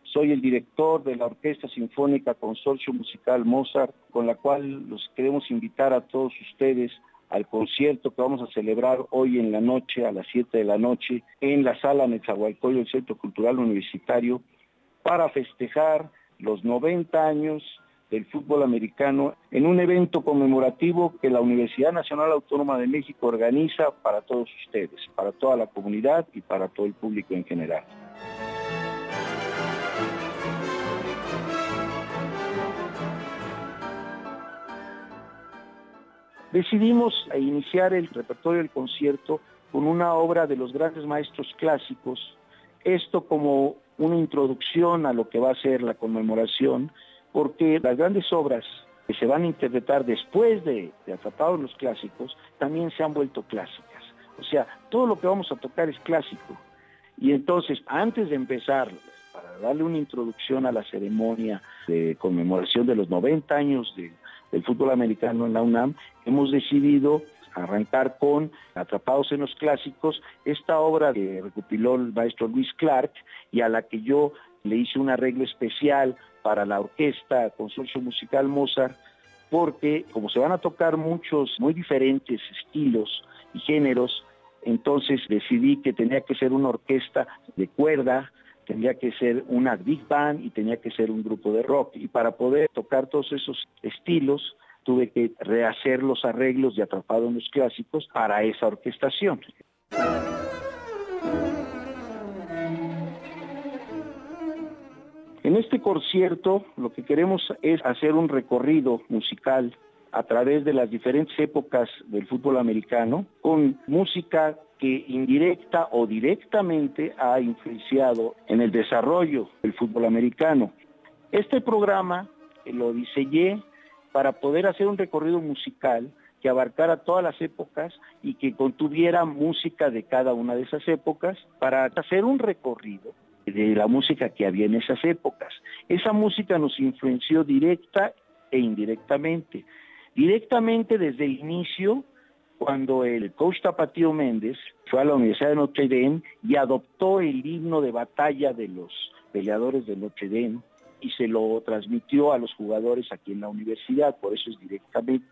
S33: Soy el director de la Orquesta Sinfónica Consorcio Musical Mozart, con la cual los queremos invitar a todos ustedes al concierto que vamos a celebrar hoy en la noche, a las 7 de la noche, en la sala Nezahualcóyotl del Centro Cultural Universitario, para festejar los 90 años del fútbol americano en un evento conmemorativo que la Universidad Nacional Autónoma de México organiza para todos ustedes, para toda la comunidad y para todo el público en general. Decidimos iniciar el repertorio del concierto con una obra de los grandes maestros clásicos, esto como una introducción a lo que va a ser la conmemoración porque las grandes obras que se van a interpretar después de, de Atrapados los Clásicos también se han vuelto clásicas. O sea, todo lo que vamos a tocar es clásico. Y entonces, antes de empezar, para darle una introducción a la ceremonia de conmemoración de los 90 años del fútbol americano en la UNAM, hemos decidido arrancar con Atrapados en los Clásicos, esta obra que recopiló el maestro Luis Clark y a la que yo le hice un arreglo especial para la orquesta Consorcio Musical Mozart, porque como se van a tocar muchos muy diferentes estilos y géneros, entonces decidí que tenía que ser una orquesta de cuerda, tenía que ser una big band y tenía que ser un grupo de rock. Y para poder tocar todos esos estilos, tuve que rehacer los arreglos de Atrapado en los Clásicos para esa orquestación. En este concierto lo que queremos es hacer un recorrido musical a través de las diferentes épocas del fútbol americano con música que indirecta o directamente ha influenciado en el desarrollo del fútbol americano. Este programa lo diseñé para poder hacer un recorrido musical que abarcara todas las épocas y que contuviera música de cada una de esas épocas para hacer un recorrido de la música que había en esas épocas. Esa música nos influenció directa e indirectamente. Directamente desde el inicio, cuando el coach Tapatío Méndez fue a la Universidad de Notre Dame y adoptó el himno de batalla de los peleadores de Notre Dame y se lo transmitió a los jugadores aquí en la universidad, por eso es directamente.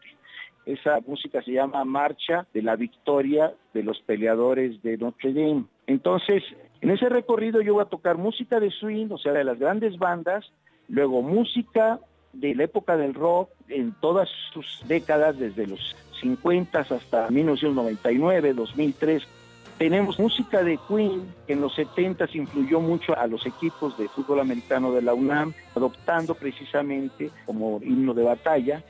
S33: Esa música se llama Marcha de la Victoria de los Peleadores de Notre Dame. Entonces, en ese recorrido yo voy a tocar música de swing, o sea, de las grandes bandas, luego música de la época del rock en todas sus décadas, desde los 50 hasta 1999, 2003. Tenemos música de Queen, que en los 70 influyó mucho a los equipos de fútbol americano de la UNAM, adoptando precisamente como himno de batalla.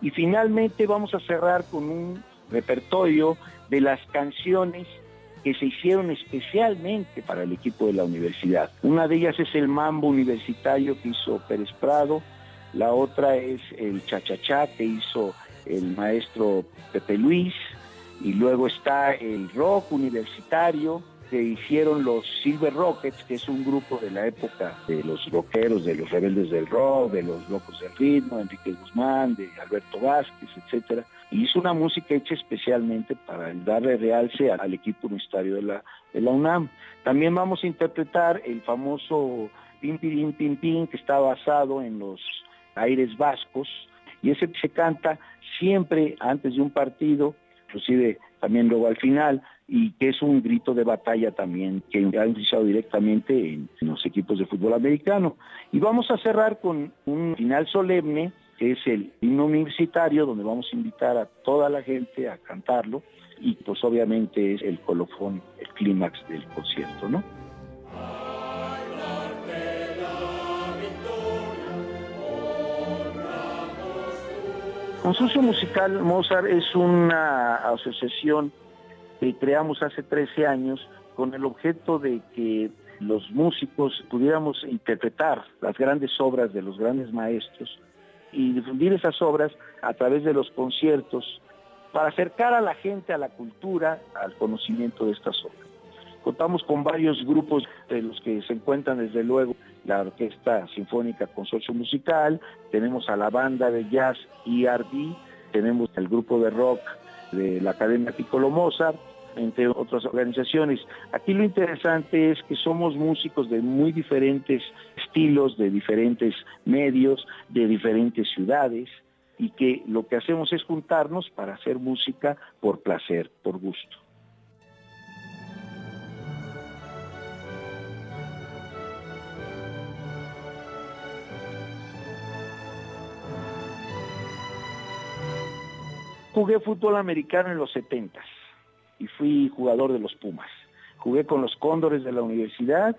S33: Y finalmente vamos a cerrar con un repertorio de las canciones que se hicieron especialmente para el equipo de la universidad. Una de ellas es el mambo universitario que hizo Pérez Prado, la otra es el chachachá que hizo el maestro Pepe Luis, y luego está el rock universitario que hicieron los Silver Rockets, que es un grupo de la época de los rockeros, de los rebeldes del rock, de los locos del ritmo, Enrique Guzmán, de Alberto Vázquez, etcétera hizo una música hecha especialmente para darle realce al equipo universitario de la, de la UNAM. También vamos a interpretar el famoso Pim Pim Pim Pim que está basado en los aires vascos y ese se canta siempre antes de un partido, inclusive también luego al final, y que es un grito de batalla también que ha utilizado directamente en los equipos de fútbol americano. Y vamos a cerrar con un final solemne es el himno universitario, donde vamos a invitar a toda la gente a cantarlo, y pues obviamente es el colofón, el clímax del concierto, ¿no? Consorcio Musical Mozart es una asociación que creamos hace 13 años con el objeto de que los músicos pudiéramos interpretar las grandes obras de los grandes maestros y difundir esas obras a través de los conciertos para acercar a la gente a la cultura, al conocimiento de estas obras. Contamos con varios grupos de los que se encuentran desde luego la Orquesta Sinfónica Consorcio Musical, tenemos a la banda de jazz ERD, tenemos el grupo de rock de la Academia Piccolo Mozart, entre otras organizaciones. Aquí lo interesante es que somos músicos de muy diferentes estilos, de diferentes medios, de diferentes ciudades, y que lo que hacemos es juntarnos para hacer música por placer, por gusto. Jugué fútbol americano en los 70 y fui jugador de los Pumas. Jugué con los Cóndores de la universidad,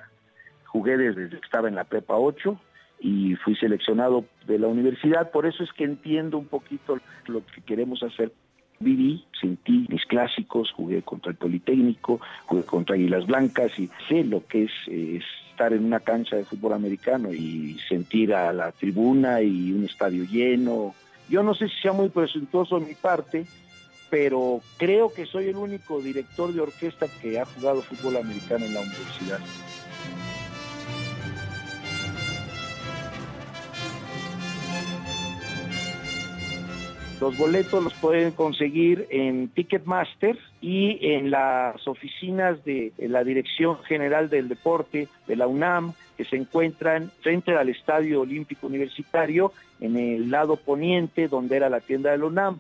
S33: jugué desde que estaba en la prepa 8 y fui seleccionado de la universidad, por eso es que entiendo un poquito lo que queremos hacer. Viví, sentí mis clásicos, jugué contra el Politécnico, jugué contra Águilas Blancas y sé lo que es, estar en una cancha de fútbol americano y sentir a la tribuna y un estadio lleno, yo no sé si sea muy presuntuoso en mi parte, pero creo que soy el único director de orquesta que ha jugado fútbol americano en la universidad. Los boletos los pueden conseguir en Ticketmaster y en las oficinas de la Dirección General del Deporte de la UNAM, que se encuentran frente al Estadio Olímpico Universitario, en el lado poniente, donde era la tienda de la UNAM.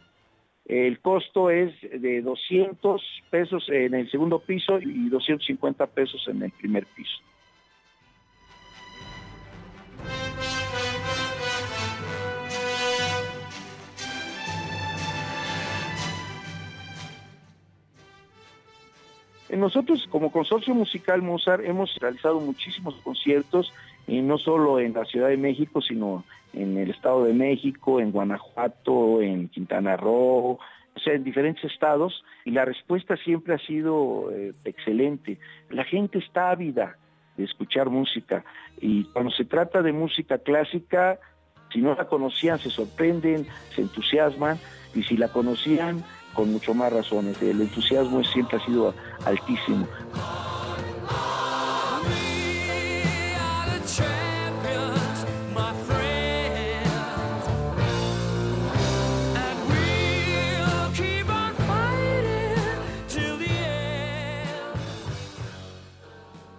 S33: El costo es de 200 pesos en el segundo piso y 250 pesos en el primer piso. Nosotros como Consorcio Musical Mozart hemos realizado muchísimos conciertos, y no solo en la Ciudad de México, sino en el Estado de México, en Guanajuato, en Quintana Roo, o sea, en diferentes estados, y la respuesta siempre ha sido eh, excelente. La gente está ávida de escuchar música, y cuando se trata de música clásica, si no la conocían, se sorprenden, se entusiasman, y si la conocían, con mucho más razones. El entusiasmo siempre ha sido altísimo.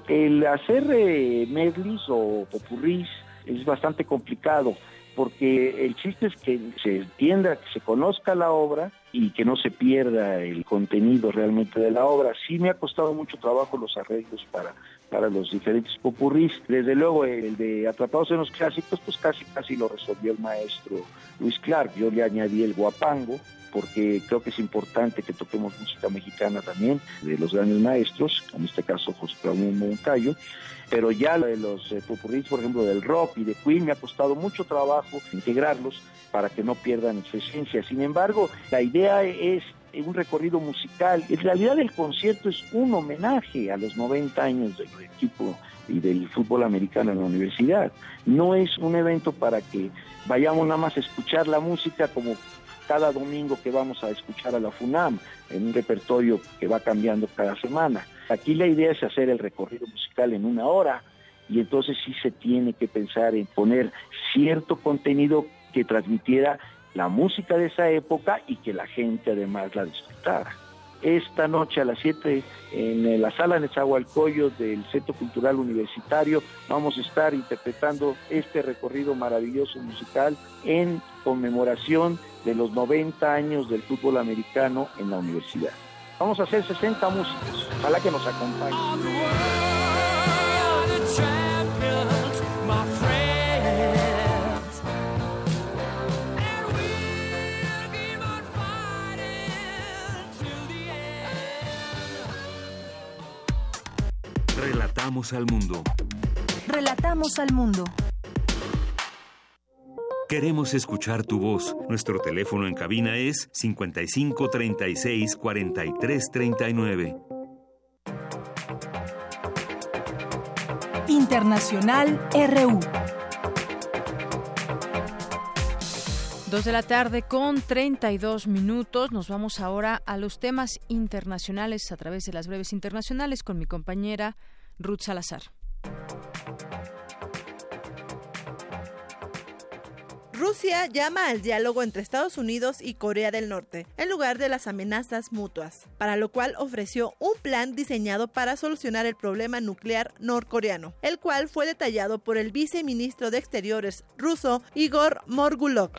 S33: El hacer eh, medleys o popurrís es bastante complicado porque el chiste es que se entienda, que se conozca la obra y que no se pierda el contenido realmente de la obra. Sí me ha costado mucho trabajo los arreglos para, para los diferentes popurrís. Desde luego el de Atrapados en los Clásicos, pues casi casi lo resolvió el maestro Luis Clark. Yo le añadí el guapango, porque creo que es importante que toquemos música mexicana también, de los grandes maestros, en este caso José Claudio Moncayo, pero ya de los eh, popurrís, por ejemplo, del rock y de Queen, me ha costado mucho trabajo integrarlos para que no pierdan su esencia. Sin embargo, la idea es un recorrido musical. En realidad el concierto es un homenaje a los 90 años del equipo y del fútbol americano en la universidad. No es un evento para que vayamos nada más a escuchar la música como cada domingo que vamos a escuchar a la FUNAM, en un repertorio que va cambiando cada semana. Aquí la idea es hacer el recorrido musical en una hora y entonces sí se tiene que pensar en poner cierto contenido que transmitiera la música de esa época y que la gente además la disfrutara. Esta noche a las 7 en la sala Nezahualcóyotl del Centro Cultural Universitario vamos a estar interpretando este recorrido maravilloso musical en conmemoración de los 90 años del fútbol americano en la universidad. Vamos a hacer 60 músicos, ojalá que nos acompañen.
S6: Relatamos al mundo.
S3: Relatamos al mundo.
S6: Queremos escuchar tu voz. Nuestro teléfono en cabina es 55 36 43 39.
S3: Internacional RU.
S1: Dos de la tarde con 32 minutos. Nos vamos ahora a los temas internacionales a través de las breves internacionales con mi compañera Ruth Salazar.
S2: Rusia llama al diálogo entre Estados Unidos y Corea del Norte, en lugar de las amenazas mutuas, para lo cual ofreció un plan diseñado para solucionar el problema nuclear norcoreano, el cual fue detallado por el viceministro de Exteriores ruso Igor Morgulov.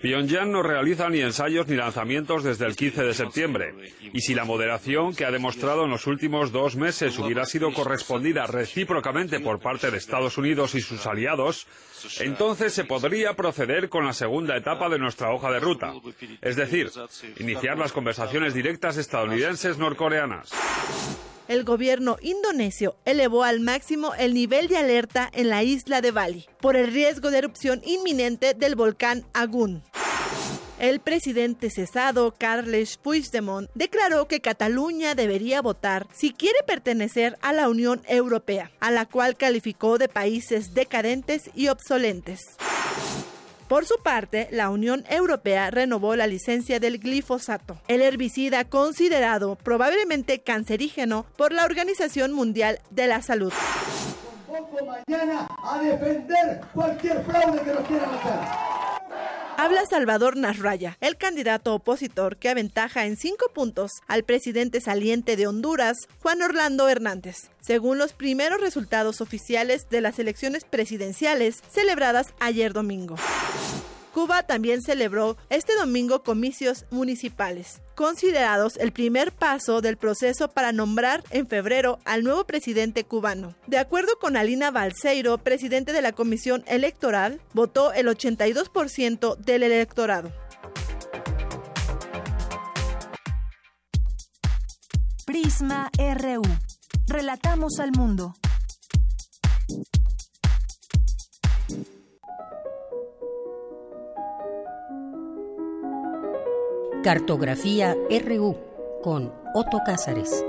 S34: Pyongyang no realiza ni ensayos ni lanzamientos desde el 15 de septiembre, y si la moderación que ha demostrado en los últimos dos meses hubiera sido correspondida recíprocamente por parte de Estados Unidos y sus aliados, entonces se podría proceder con la segunda etapa de nuestra hoja de ruta, es decir, iniciar las conversaciones directas estadounidenses norcoreanas.
S2: El gobierno indonesio elevó al máximo el nivel de alerta en la isla de Bali por el riesgo de erupción inminente del volcán Agun. El presidente cesado, Carles Puigdemont, declaró que Cataluña debería votar si quiere pertenecer a la Unión Europea, a la cual calificó de países decadentes y obsolentes. Por su parte, la Unión Europea renovó la licencia del glifosato, el herbicida considerado probablemente cancerígeno por la Organización Mundial de la Salud. Habla Salvador Nasraya, el candidato opositor que aventaja en cinco puntos al presidente saliente de Honduras, Juan Orlando Hernández, según los primeros resultados oficiales de las elecciones presidenciales celebradas ayer domingo. Cuba también celebró este domingo comicios municipales, considerados el primer paso del proceso para nombrar en febrero al nuevo presidente cubano. De acuerdo con Alina Balseiro, presidente de la Comisión Electoral, votó el 82% del electorado.
S3: Prisma RU. Relatamos al mundo.
S35: Cartografía RU con Otto Cázares.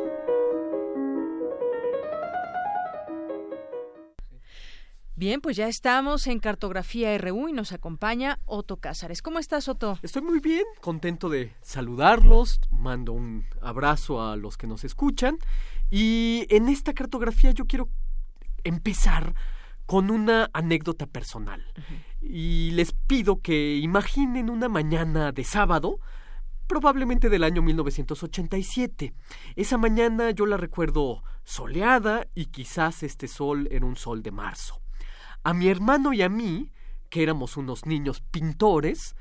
S1: Bien, pues ya estamos en Cartografía RU y nos acompaña Otto Cázares. ¿Cómo estás, Otto?
S36: Estoy muy bien, contento de saludarlos, mando un abrazo a los que nos escuchan y en esta cartografía yo quiero empezar con una anécdota personal. Y les pido que imaginen una mañana de sábado, probablemente del año 1987. Esa mañana yo la recuerdo soleada y quizás este sol era un sol de marzo. A mi hermano y a mí, que éramos unos niños pintores,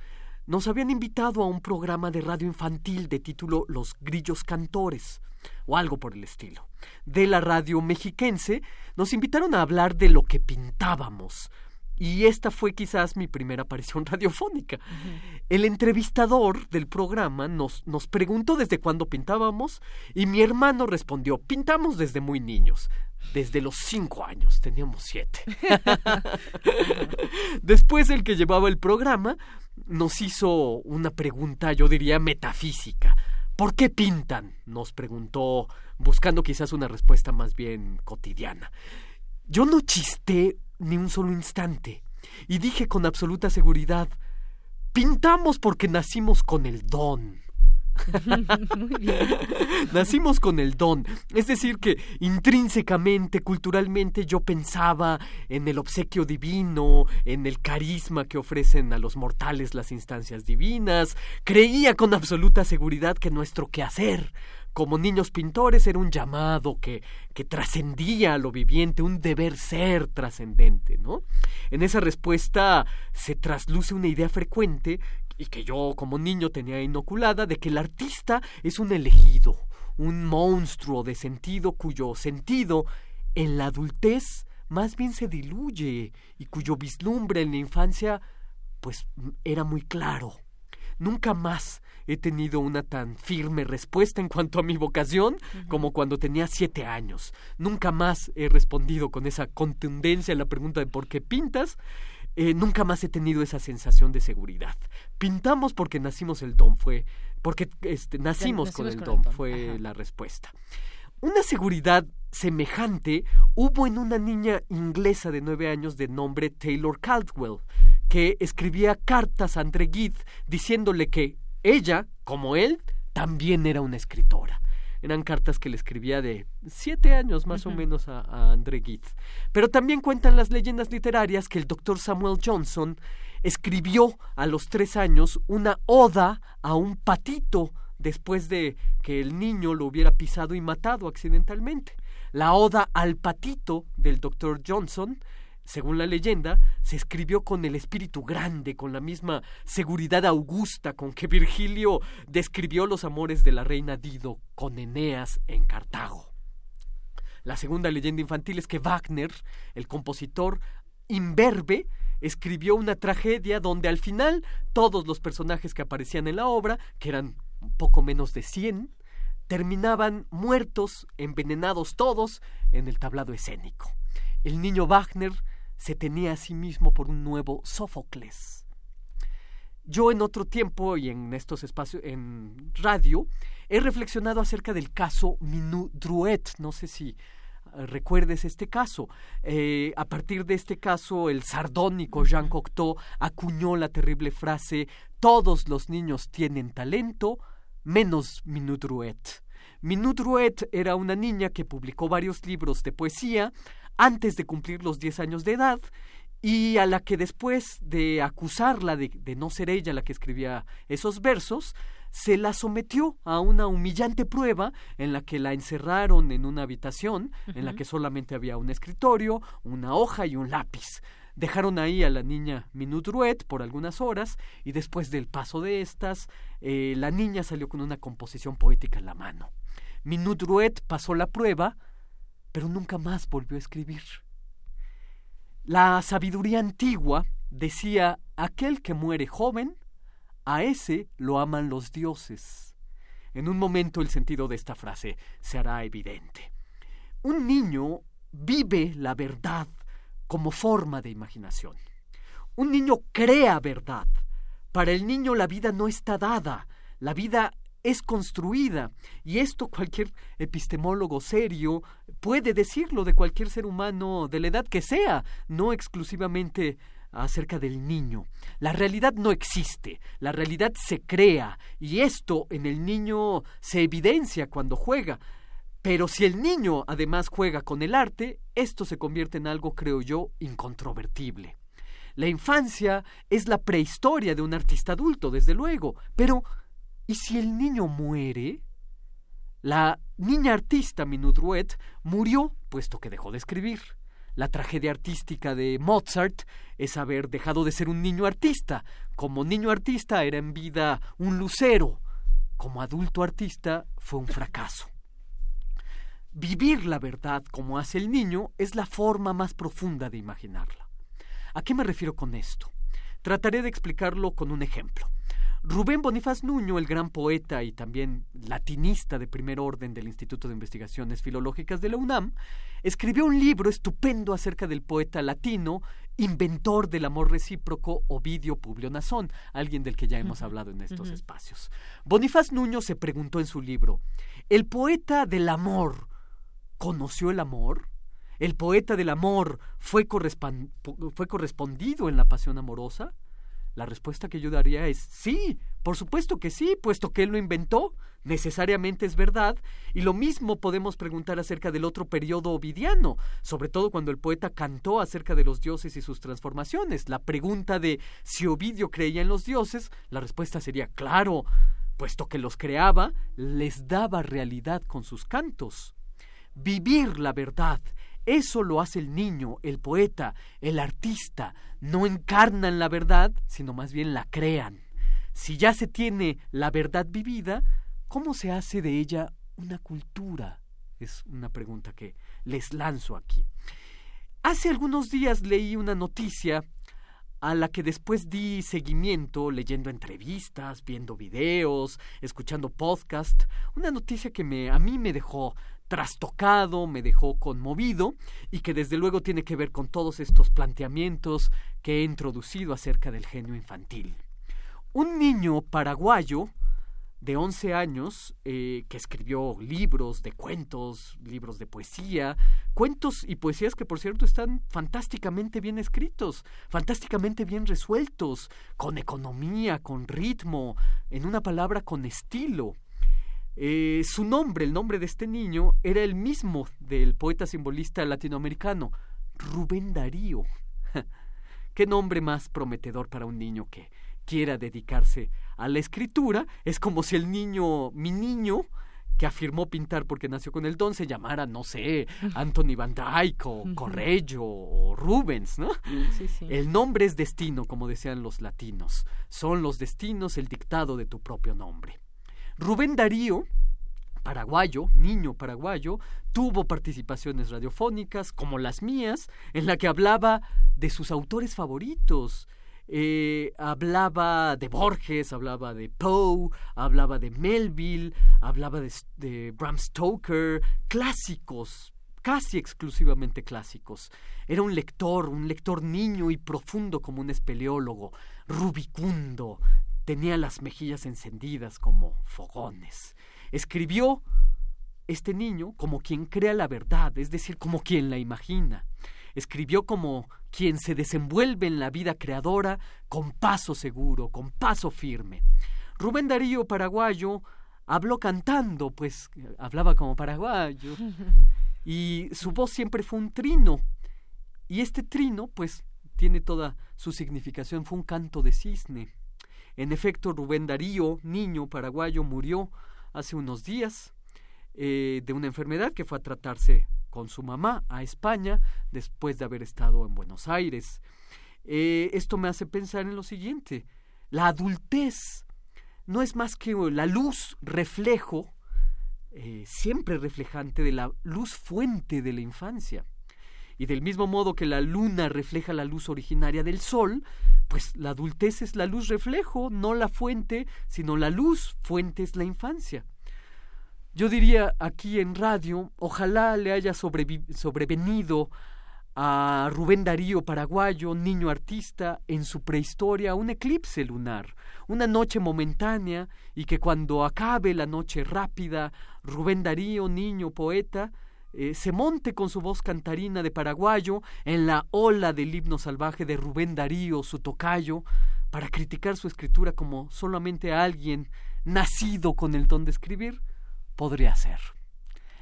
S36: nos habían invitado a un programa de radio infantil de título Los Grillos Cantores, o algo por el estilo. De la radio mexiquense nos invitaron a hablar de lo que pintábamos, y esta fue quizás mi primera aparición [laughs] radiofónica. El entrevistador del programa nos, nos preguntó desde cuándo pintábamos y mi hermano respondió, pintamos desde muy niños. Desde los cinco años, teníamos siete. [laughs] Después el que llevaba el programa nos hizo una pregunta, yo diría, metafísica. ¿Por qué pintan? Nos preguntó, buscando quizás una respuesta más bien cotidiana. Yo no chisté ni un solo instante, y dije con absoluta seguridad, pintamos porque nacimos con el don. [laughs] [laughs] Nacimos con el don, es decir, que intrínsecamente, culturalmente, yo pensaba en el obsequio divino, en el carisma que ofrecen a los mortales las instancias divinas, creía con absoluta seguridad que nuestro quehacer como niños pintores era un llamado que, que trascendía a lo viviente, un deber ser trascendente, ¿no? En esa respuesta se trasluce una idea frecuente y que yo como niño tenía inoculada de que el artista es un elegido, un monstruo de sentido cuyo sentido en la adultez más bien se diluye y cuyo vislumbre en la infancia pues era muy claro. Nunca más he tenido una tan firme respuesta en cuanto a mi vocación como cuando tenía siete años. Nunca más he respondido con esa contundencia a la pregunta de por qué pintas. Eh, nunca más he tenido esa sensación de seguridad. Pintamos porque nacimos el don, fue porque este, nacimos, con el don, fue la respuesta. Una seguridad semejante hubo en una niña inglesa de nueve años de nombre Taylor Caldwell, que escribía cartas a Andre Gide diciéndole que ella, como él, también era una escritora. Eran cartas que le escribía de siete años más o menos a, a André Gide. Pero también cuentan las leyendas literarias que el doctor Samuel Johnson escribió a los tres años una oda a un patito después de que el niño lo hubiera pisado y matado accidentalmente. La oda al patito del doctor Johnson según la leyenda, se escribió con el espíritu grande, con la misma seguridad augusta con que Virgilio describió los amores de la reina Dido con Eneas en Cartago. La segunda leyenda infantil es que Wagner, el compositor imberbe, escribió una tragedia donde al final todos los personajes que aparecían en la obra, que eran poco menos de cien, terminaban muertos, envenenados todos, en el tablado escénico. El niño Wagner se tenía a sí mismo por un nuevo Sófocles. Yo en otro tiempo y en estos espacios en radio he reflexionado acerca del caso Minu Druet. No sé si eh, recuerdes este caso. Eh, a partir de este caso, el sardónico Jean Cocteau acuñó la terrible frase: Todos los niños tienen talento, menos Minu Druet. Minu Druet era una niña que publicó varios libros de poesía, antes de cumplir los 10 años de edad y a la que después de acusarla de, no ser ella la que escribía esos versos, se la sometió a una humillante prueba en la que la encerraron en una habitación en la que solamente había un escritorio, una hoja y un lápiz. Dejaron ahí a la niña Minutruet por algunas horas y después del paso de estas, eh, la niña salió con una composición poética en la mano. Minutruet pasó la prueba, pero nunca más volvió a escribir. La sabiduría antigua decía, aquel que muere joven, a ese lo aman los dioses. En un momento el sentido de esta frase se hará evidente. Un niño vive la verdad como forma de imaginación. Un niño crea verdad. Para el niño la vida no está dada, la vida es construida. Y esto cualquier epistemólogo serio puede decirlo de cualquier ser humano de la edad que sea, no exclusivamente acerca del niño. La realidad no existe, la realidad se crea y esto en el niño se evidencia cuando juega. Pero si el niño además juega con el arte, esto se convierte en algo, creo yo, incontrovertible. La infancia es la prehistoria de un artista adulto, desde luego, pero ¿Y si el niño muere? La niña artista Minudruet murió puesto que dejó de escribir. La tragedia artística de Mozart es haber dejado de ser un niño artista. Como niño artista era en vida un lucero. Como adulto artista fue un fracaso. Vivir la verdad como hace el niño es la forma más profunda de imaginarla. ¿A qué me refiero con esto? Trataré de explicarlo con un ejemplo. Rubén Bonifaz Nuño, el gran poeta y también latinista de primer orden del Instituto de Investigaciones Filológicas de la UNAM, escribió un libro estupendo acerca del poeta latino, inventor del amor recíproco Ovidio Publio Nazón, alguien del que ya hemos hablado en estos espacios. Bonifaz Nuño se preguntó en su libro, ¿el poeta del amor conoció el amor? ¿El poeta del amor fue, fue correspondido en la pasión amorosa? La respuesta que yo daría es sí, por supuesto que sí, puesto que él lo inventó, necesariamente es verdad, y lo mismo podemos preguntar acerca del otro periodo ovidiano, sobre todo cuando el poeta cantó acerca de los dioses y sus transformaciones. La pregunta de si Ovidio creía en los dioses, la respuesta sería claro, puesto que los creaba, les daba realidad con sus cantos. Vivir la verdad eso lo hace el niño, el poeta, el artista. No encarnan la verdad, sino más bien la crean. Si ya se tiene la verdad vivida, ¿cómo se hace de ella una cultura? Es una pregunta que les lanzo aquí. Hace algunos días leí una noticia a la que después di seguimiento leyendo entrevistas, viendo videos, escuchando podcast, una noticia que me, a mí me dejó trastocado, me dejó conmovido y que desde luego tiene que ver con todos estos planteamientos que he introducido acerca del genio infantil. Un niño paraguayo de 11 años eh, que escribió libros de cuentos, libros de poesía, cuentos y poesías que por cierto están fantásticamente bien escritos, fantásticamente bien resueltos, con economía, con ritmo, en una palabra, con estilo Eh, su nombre, el nombre de este niño, era el mismo del poeta simbolista latinoamericano, Rubén Darío. [laughs] ¿Qué nombre más prometedor para un niño que quiera dedicarse a la escritura? Es como si el niño, mi niño, que afirmó pintar porque nació con el don se llamara, no sé, [laughs] Anthony Van Dyck o Correggio o Rubens, ¿no? El nombre es destino, como decían los latinos. Son los destinos el dictado de tu propio nombre. Rubén Darío, paraguayo, niño paraguayo, tuvo participaciones radiofónicas como las mías, en la que hablaba de sus autores favoritos, eh, hablaba de Borges, hablaba de Poe, hablaba de Melville, hablaba de, Bram Stoker, clásicos, casi exclusivamente clásicos. Era un lector, un lector niño y profundo como un espeleólogo, rubicundo, tenía las mejillas encendidas como fogones. Escribió este niño como quien crea la verdad, es decir, como quien la imagina. Escribió como quien se desenvuelve en la vida creadora con paso seguro, con paso firme. Rubén Darío, paraguayo, habló cantando, pues hablaba como paraguayo, [laughs] y su voz siempre fue un trino. Y este trino, pues, tiene toda su significación, fue un canto de cisne. En efecto, Rubén Darío, niño paraguayo, murió hace unos días eh, de una enfermedad que fue a tratarse con su mamá a España después de haber estado en Buenos Aires. Eh, esto me hace pensar en lo siguiente. La adultez no es más que la luz reflejo, eh, siempre reflejante de la luz fuente de la infancia. Y del mismo modo que la luna refleja la luz originaria del sol, pues la adultez es la luz reflejo, no la fuente, sino la luz fuente es la infancia. Yo diría aquí en radio, ojalá le haya sobrevenido a Rubén Darío, paraguayo, niño artista, en su prehistoria, un eclipse lunar, una noche momentánea, y que cuando acabe la noche rápida, Rubén Darío, niño poeta, eh, se monte con su voz cantarina de paraguayo en la ola del himno salvaje de Rubén Darío, su tocayo, para criticar su escritura como solamente alguien nacido con el don de escribir podría ser.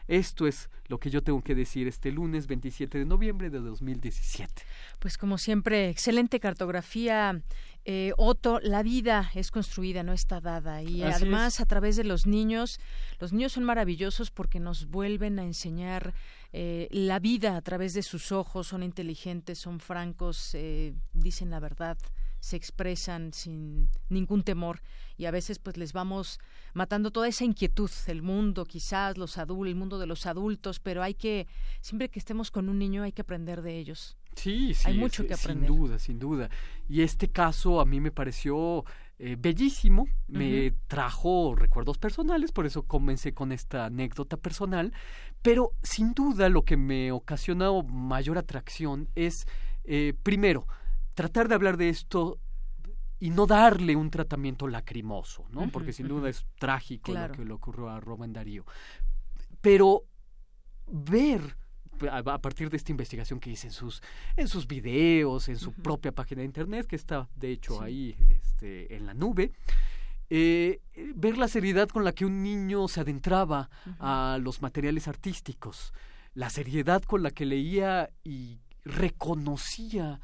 S36: Esto es lo que yo tengo que decir este lunes 27 de noviembre de 2017.
S1: Pues como siempre, excelente cartografía. Eh, Otto, la vida es construida, no está dada. Y además a través de los niños, los niños son maravillosos porque nos vuelven a enseñar eh, la vida a través de sus ojos, son inteligentes, son francos, eh, dicen la verdad se expresan sin ningún temor y a veces pues les vamos matando toda esa inquietud, el mundo quizás, los adultos, el mundo de los adultos, pero hay que, siempre que estemos con un niño hay que aprender de ellos.
S36: Sí, sí,
S1: hay mucho que aprender.
S36: Sin duda, sin duda. Y este caso a mí me pareció eh, bellísimo, me trajo recuerdos personales, por eso comencé con esta anécdota personal, pero sin duda lo que me ocasionó mayor atracción es, eh, primero, tratar de hablar de esto y no darle un tratamiento lacrimoso, ¿no? Porque sin duda es trágico lo que le ocurrió a Rubén Darío. Pero ver a partir de esta investigación que hice en sus en sus videos, en su propia página de internet que está de hecho ahí este, en la nube, eh, ver la seriedad con la que un niño se adentraba a los materiales artísticos, la seriedad con la que leía y reconocía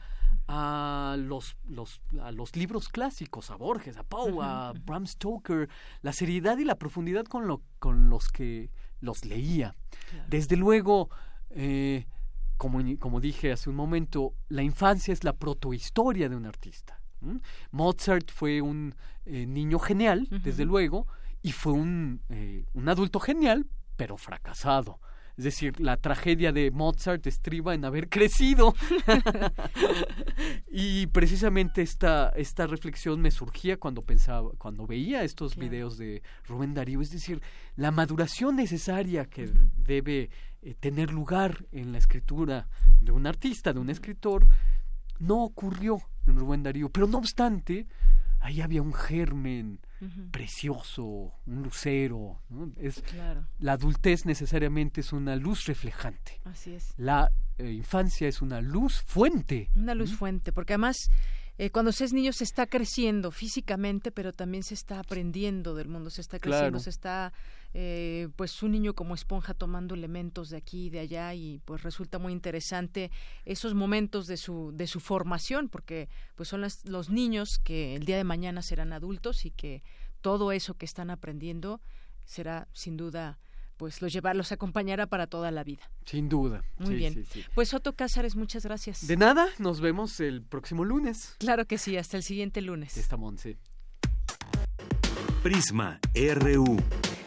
S36: a los, los, a los libros clásicos, a Borges, a Poe, a Bram Stoker, la seriedad y la profundidad con, lo, con los que los leía. Desde luego, eh, como, como dije hace un momento, la infancia es la protohistoria de un artista. Mozart fue un eh, niño genial, desde luego, y fue un, eh, un adulto genial, pero fracasado. Es decir, la tragedia de Mozart estriba en haber [laughs] crecido. [laughs] y precisamente esta, esta reflexión me surgía cuando pensaba, cuando veía estos videos de Rubén Darío, es decir, la maduración necesaria que debe eh, tener lugar en la escritura de un artista, de un escritor, no ocurrió en Rubén Darío. Pero no obstante, ahí había un germen precioso, un lucero. Es, La adultez necesariamente es una luz reflejante.
S1: Así es.
S36: La eh, infancia es una luz fuente.
S1: Una luz fuente, porque además eh, cuando se es niño se está creciendo físicamente, pero también se está aprendiendo del mundo, se está creciendo, se está eh, pues un niño como esponja tomando elementos de aquí y de allá y pues resulta muy interesante esos momentos de su de su formación porque pues son los niños que el día de mañana serán adultos y que todo eso que están aprendiendo será sin duda pues los llevar, los acompañará para toda la vida.
S36: Sin duda.
S1: Muy bien. Pues Otto Cázares, muchas gracias.
S36: De nada, nos vemos el próximo lunes.
S1: Claro que sí, hasta el siguiente lunes.
S36: Está Monse.
S6: Prisma RU.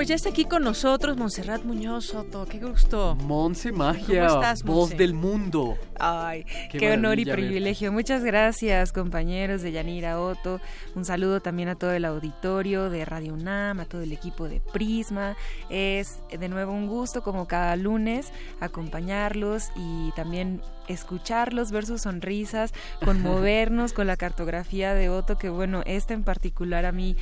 S1: pues ya está aquí con nosotros Montserrat Muñoz Soto. Qué gusto.
S36: Monse Magia, voz del mundo.
S37: Ay, qué, honor y privilegio. Muchas gracias, compañeros de Yanira Otto. Un saludo también a todo el auditorio de Radio UNAM, a todo el equipo de Prisma. Es de nuevo un gusto, como cada lunes, acompañarlos y también escucharlos, ver sus sonrisas, conmovernos [laughs] con la cartografía de Otto, que bueno, esta en particular a mí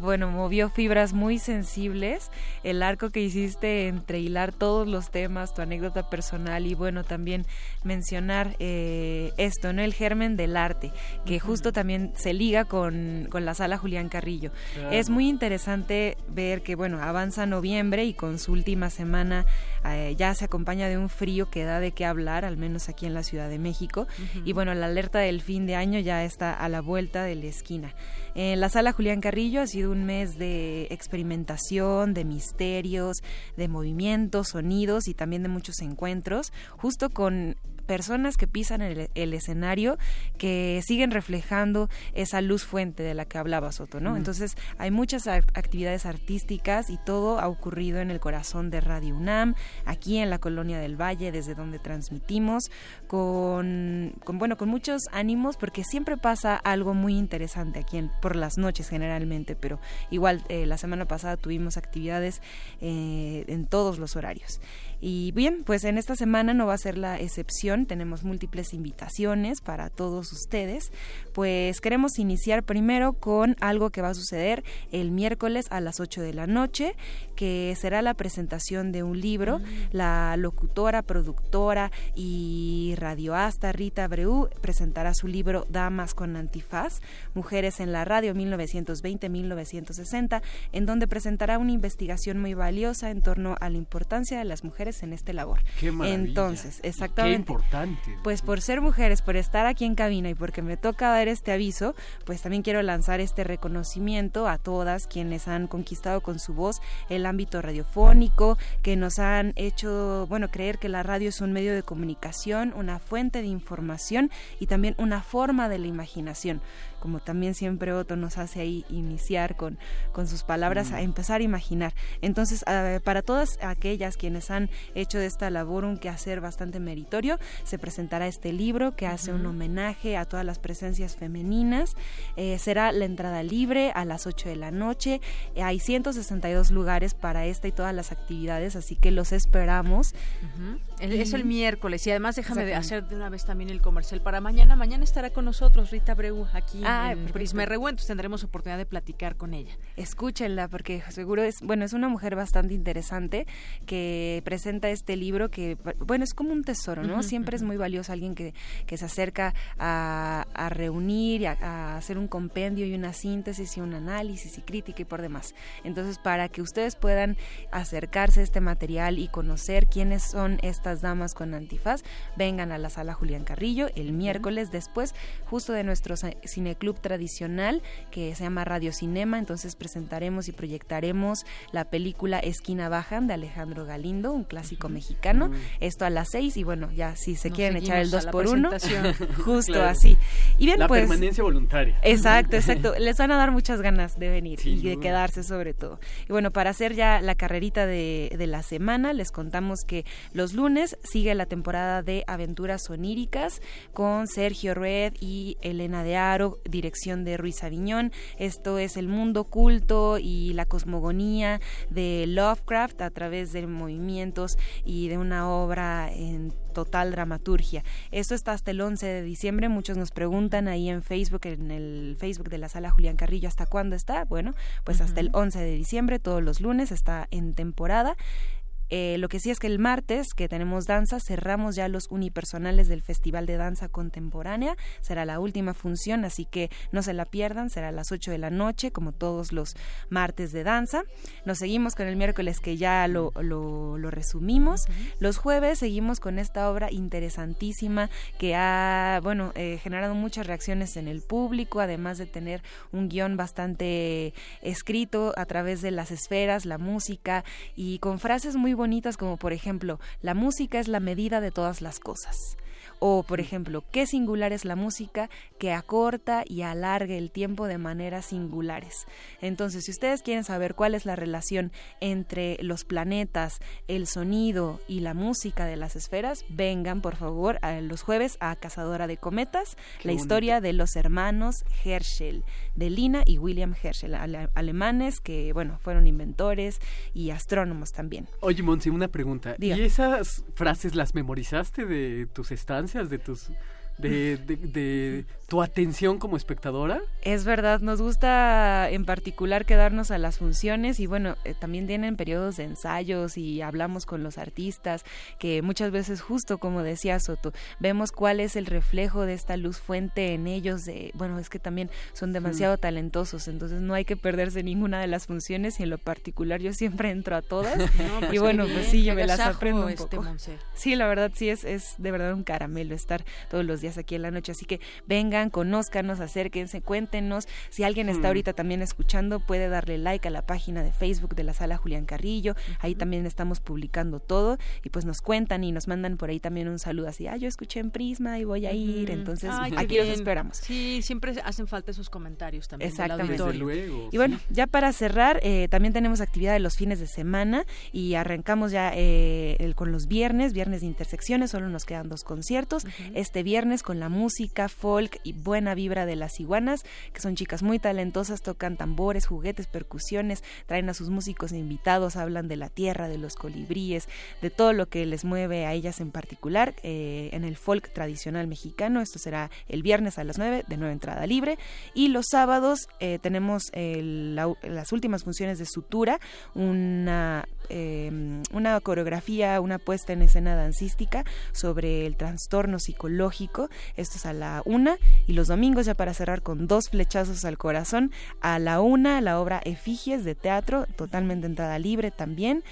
S37: bueno, movió fibras muy sensibles. El arco que hiciste entre hilar todos los temas, tu anécdota personal y bueno, también mencionar eh, esto, ¿no? El germen del arte, que justo también se liga con, con la sala Julián Carrillo. Es muy interesante ver que, bueno, avanza noviembre y con su última semana eh, ya se acompaña de un frío que da de qué hablar, al menos aquí en la Ciudad de México. Y bueno, la alerta del fin de año ya está a la vuelta de la esquina. En la sala Julián Carrillo ha sido un mes de experimentación, de misterios, de movimientos, sonidos y también de muchos encuentros, justo con personas que pisan el, escenario que siguen reflejando esa luz fuente de la que hablaba Soto, ¿no? Entonces hay muchas actividades artísticas y todo ha ocurrido en el corazón de Radio UNAM, aquí en la colonia del Valle, desde donde transmitimos, con, bueno, con muchos ánimos, porque siempre pasa algo muy interesante aquí en, por las noches generalmente, pero igual eh, la semana pasada tuvimos actividades eh, en todos los horarios. Y bien, pues en esta semana no va a ser la excepción, tenemos múltiples invitaciones para todos ustedes. Pues queremos iniciar primero con algo que va a suceder el miércoles a las 8 de la noche, que será la presentación de un libro. Mm. La locutora, productora y radioasta Rita Breu presentará su libro Damas con Antifaz, Mujeres en la Radio 1920-1960, en donde presentará una investigación muy valiosa en torno a la importancia de las mujeres en este labor. Entonces, exactamente.
S36: Qué importante.
S37: Pues por ser mujeres, por estar aquí en cabina y porque me toca dar este aviso, pues también quiero lanzar este reconocimiento a todas quienes han conquistado con su voz el ámbito radiofónico, que nos han hecho, bueno, creer que la radio es un medio de comunicación, una fuente de información y también una forma de la imaginación como también siempre Otto nos hace ahí iniciar con, con sus palabras, a mm. empezar a imaginar. Entonces, ah, para todas aquellas quienes han hecho de esta labor un quehacer bastante meritorio, se presentará este libro que hace un homenaje a todas las presencias femeninas. Eh, será la entrada libre a las 8 de la noche. hay 162 lugares para esta y todas las actividades, así que los esperamos.
S1: Es el miércoles y además déjame hacer de una vez también el comercial para mañana. Mañana estará con nosotros Rita Breu aquí ah, en Prisma RU, entonces tendremos oportunidad de platicar con ella.
S37: Escúchenla porque seguro es, bueno, es una mujer bastante interesante que presenta este libro que, bueno, es como un tesoro, ¿no? Siempre es muy valioso alguien que, que se acerca a, a reunir y a, hacer un compendio y una síntesis y un análisis y crítica y por demás. Entonces, para que ustedes puedan acercarse a este material y conocer quiénes son estas damas con antifaz, vengan a la sala Julián Carrillo el miércoles después, justo de nuestro cine club tradicional que se llama Radio Cinema, entonces presentaremos y proyectaremos la película Esquina Bajan de Alejandro Galindo, un clásico mexicano. Mm. Esto a las seis y bueno, ya si se quieren echar el dos por uno, [laughs] justo así.
S36: Y bien, la pues, permanencia voluntaria.
S37: Exacto, [laughs] exacto. Les van a dar muchas ganas de venir y de quedarse sobre todo. Y bueno, para hacer ya la carrerita de, de la semana, les contamos que los lunes sigue la temporada de aventuras oníricas con Sergio Red y Elena de Aro, dirección de Ruiz Aviñón. Esto es el mundo oculto y la cosmogonía de Lovecraft a través de movimientos y de una obra en total dramaturgia. Esto está hasta el 11 de diciembre. Muchos nos preguntan ahí en Facebook, en el Facebook de la sala Julián Carrillo, ¿hasta cuándo está? Bueno, pues hasta el 11 de diciembre, todos los lunes, está en temporada. Eh, lo que sí es que el martes, que tenemos danza, cerramos ya los unipersonales del Festival de Danza Contemporánea. Será la última función, así que no se la pierdan. Será a las 8 de la noche, como todos los martes de danza. Nos seguimos con el miércoles, que ya lo, lo, resumimos. Los jueves seguimos con esta obra interesantísima que ha, bueno, eh, generado muchas reacciones en el público, además de tener un guion bastante escrito a través de las esferas, la música y con frases muy bonitas como por ejemplo, la música es la medida de todas las cosas. O, por ejemplo, qué singular es la música que acorta y alargue el tiempo de maneras singulares. Entonces, si ustedes quieren saber cuál es la relación entre los planetas, el sonido y la música de las esferas, vengan, por favor, a los jueves a Cazadora de Cometas, la historia de los hermanos Herschel, de Lina y William Herschel, alemanes que, bueno, fueron inventores y astrónomos también.
S36: Oye, Monsi, una pregunta. ¿Y esas frases las memorizaste de tus estancias? de tus de, de, tu atención como espectadora?
S37: Es verdad, nos gusta en particular quedarnos a las funciones y bueno, eh, también tienen periodos de ensayos y hablamos con los artistas que muchas veces justo como decía Soto, vemos cuál es el reflejo de esta luz fuente en ellos de, bueno, es que también son demasiado talentosos, entonces no hay que perderse ninguna de las funciones y en lo particular yo siempre entro a todas [laughs] pues y bueno, pues sí, yo me las aprendo un este poco. Sí, la verdad sí es, es de verdad un caramelo estar todos los días aquí en la noche. Así que vengan, conózcanos, acérquense, cuéntenos. Si alguien está hmm. ahorita también escuchando, puede darle like a la página de Facebook de la sala Julián Carrillo. Ahí también estamos publicando todo y pues nos cuentan y nos mandan por ahí también un saludo así, ah, yo escuché en Prisma y voy a ir. Entonces aquí los esperamos.
S1: Sí, siempre hacen falta esos comentarios también.
S37: Exactamente. y bueno, ya para cerrar, eh, también tenemos actividad de los fines de semana y arrancamos ya eh, con los viernes, viernes de intersecciones, solo nos quedan dos conciertos. Este viernes con la música, folk y buena vibra de las iguanas, que son chicas muy talentosas, tocan tambores, juguetes, percusiones, traen a sus músicos invitados, hablan de la tierra, de los colibríes, de todo lo que les mueve a ellas en particular eh, en el folk tradicional mexicano. Esto será el viernes a las 9, de nueva entrada libre. Y los sábados eh, tenemos las últimas funciones de Sutura, una, em, una coreografía, una puesta en escena dancística sobre el trastorno psicológico esto es a la una. Y los domingos, ya para cerrar con dos flechazos al corazón, a la una la obra Efigies de teatro, totalmente entrada libre también.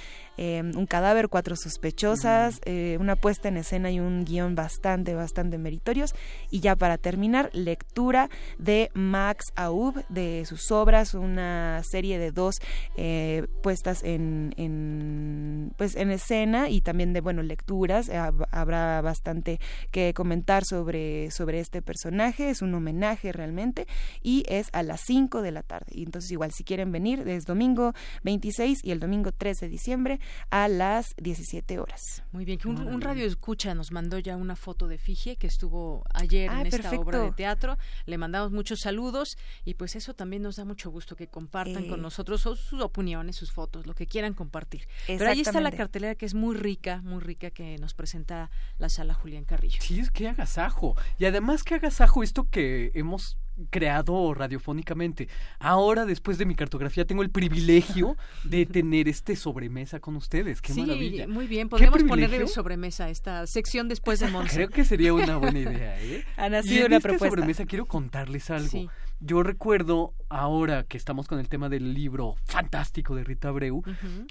S37: Em, un cadáver, cuatro sospechosas, eh, una puesta en escena y un guion bastante, bastante meritorios. Y ya para terminar, lectura de Max Aub, de sus obras, una serie de dos eh, puestas en, en, pues, en escena y también de, bueno, lecturas. Habrá bastante que comentar sobre, sobre este personaje, es un homenaje realmente y es a las 5 de la tarde. Y entonces igual si quieren venir, es domingo 26 y el domingo 3 de diciembre a las 17 horas.
S1: Muy bien, que un, radio escucha nos mandó ya una foto de Figie que estuvo ayer en esta obra de teatro. Le mandamos muchos saludos y pues eso también nos da mucho gusto que compartan con eh. nosotros sus opiniones, sus fotos, lo que quieran compartir. Pero ahí está la cartelera que es muy rica, muy rica que nos presenta la sala Julián Carrillo.
S36: Sí, es que agasajo. Y además que agasajo esto que hemos creado radiofónicamente. Ahora, después de mi cartografía, tengo el privilegio de [laughs] tener este sobremesa con ustedes. ¡Qué maravilla!
S1: Muy bien, podemos ponerle sobremesa esta sección después de [laughs] Monse.
S36: Creo que sería una buena idea, ¿eh? [laughs]
S37: Ha nacido una
S36: esta sobremesa quiero contarles algo. Yo recuerdo ahora que estamos con el tema del libro fantástico de Rita Abreu,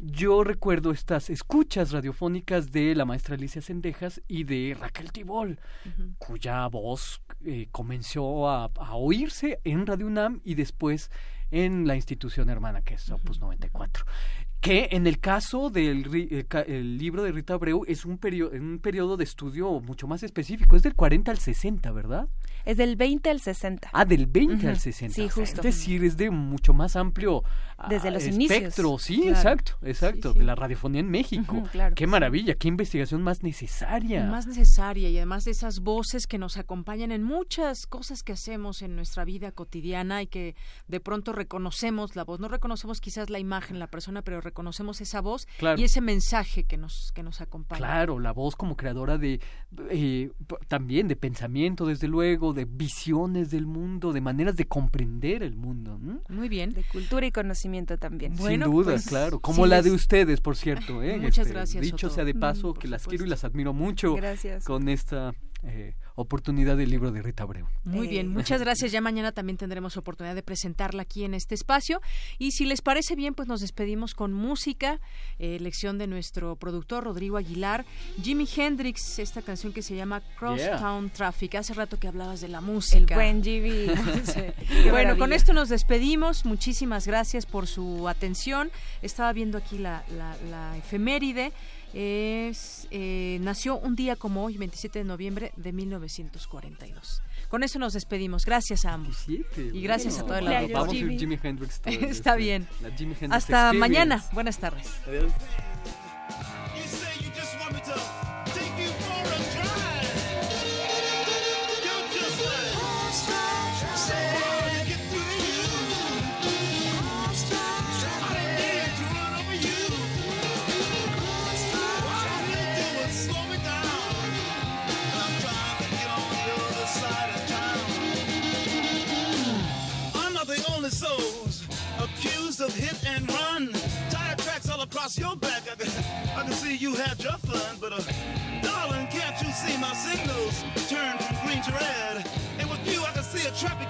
S36: yo recuerdo estas escuchas radiofónicas de la maestra Alicia Sendejas y de Raquel Tibol, cuya voz eh, comenzó a, a, oírse en Radio UNAM y después en la institución hermana que es Opus 94 que en el caso del el, libro de Rita Abreu es un, periodo, un periodo de estudio mucho más específico, es del 40 al 60, ¿verdad?
S37: Es del 20 al 60.
S36: Ah, del 20 al 60.
S37: Sí, justo.
S36: Es decir, es de mucho más amplio
S37: desde los
S36: espectro.
S37: inicios.
S36: Sí, exacto, exacto, de la radiofonía en México.
S37: claro
S36: qué maravilla, qué investigación más necesaria.
S1: Más necesaria y además de esas voces que nos acompañan en muchas cosas que hacemos en nuestra vida cotidiana y que de pronto reconocemos la voz, no reconocemos quizás la imagen, la persona, pero reconocemos esa voz y ese mensaje que nos que nos acompaña.
S36: Claro, la voz como creadora de eh, también de pensamiento, desde luego, de visiones del mundo, de maneras de comprender el mundo.
S1: Muy bien.
S37: De cultura y conocimiento también.
S36: Sin duda,
S1: pues,
S36: claro. Como la de ustedes, por cierto. ¿eh?
S1: Muchas
S36: Este,
S1: gracias.
S36: Dicho
S1: Otto.
S36: sea de paso,
S1: Mm,
S36: que
S1: por
S36: las quiero y las admiro mucho
S37: Gracias.
S36: con esta eh, oportunidad del libro de Rita Abreu.
S1: Muy bien, muchas gracias. Ya [laughs] mañana también tendremos oportunidad de presentarla aquí en este espacio. Y si les parece bien, pues nos despedimos con música, eh, elección de nuestro productor Rodrigo Aguilar, Jimi Hendrix, esta canción que se llama Crosstown Traffic. Hace rato que hablabas de la música.
S37: El buen Jimmy. [laughs] [laughs]
S1: Sí. Bueno, con esto nos despedimos. Muchísimas gracias por su atención. Estaba viendo aquí la, la- la efeméride. Es, eh, nació un día como hoy, 27 de noviembre de 1942. Con eso nos despedimos. Gracias a ambos. Y gracias a todo el
S36: Bueno,
S1: auditorio.
S36: Vamos a ir Jimi Hendrix. todo [laughs]
S1: Está
S36: este,
S1: bien.
S36: la Jimi Hendrix
S1: Hasta
S36: Experience.
S1: mañana. Buenas tardes.
S36: Adiós.
S38: Across your back. I can, I can see you had your fun, but uh, darling, can't you see my signals turn from green to red? And with you, I can see a traffic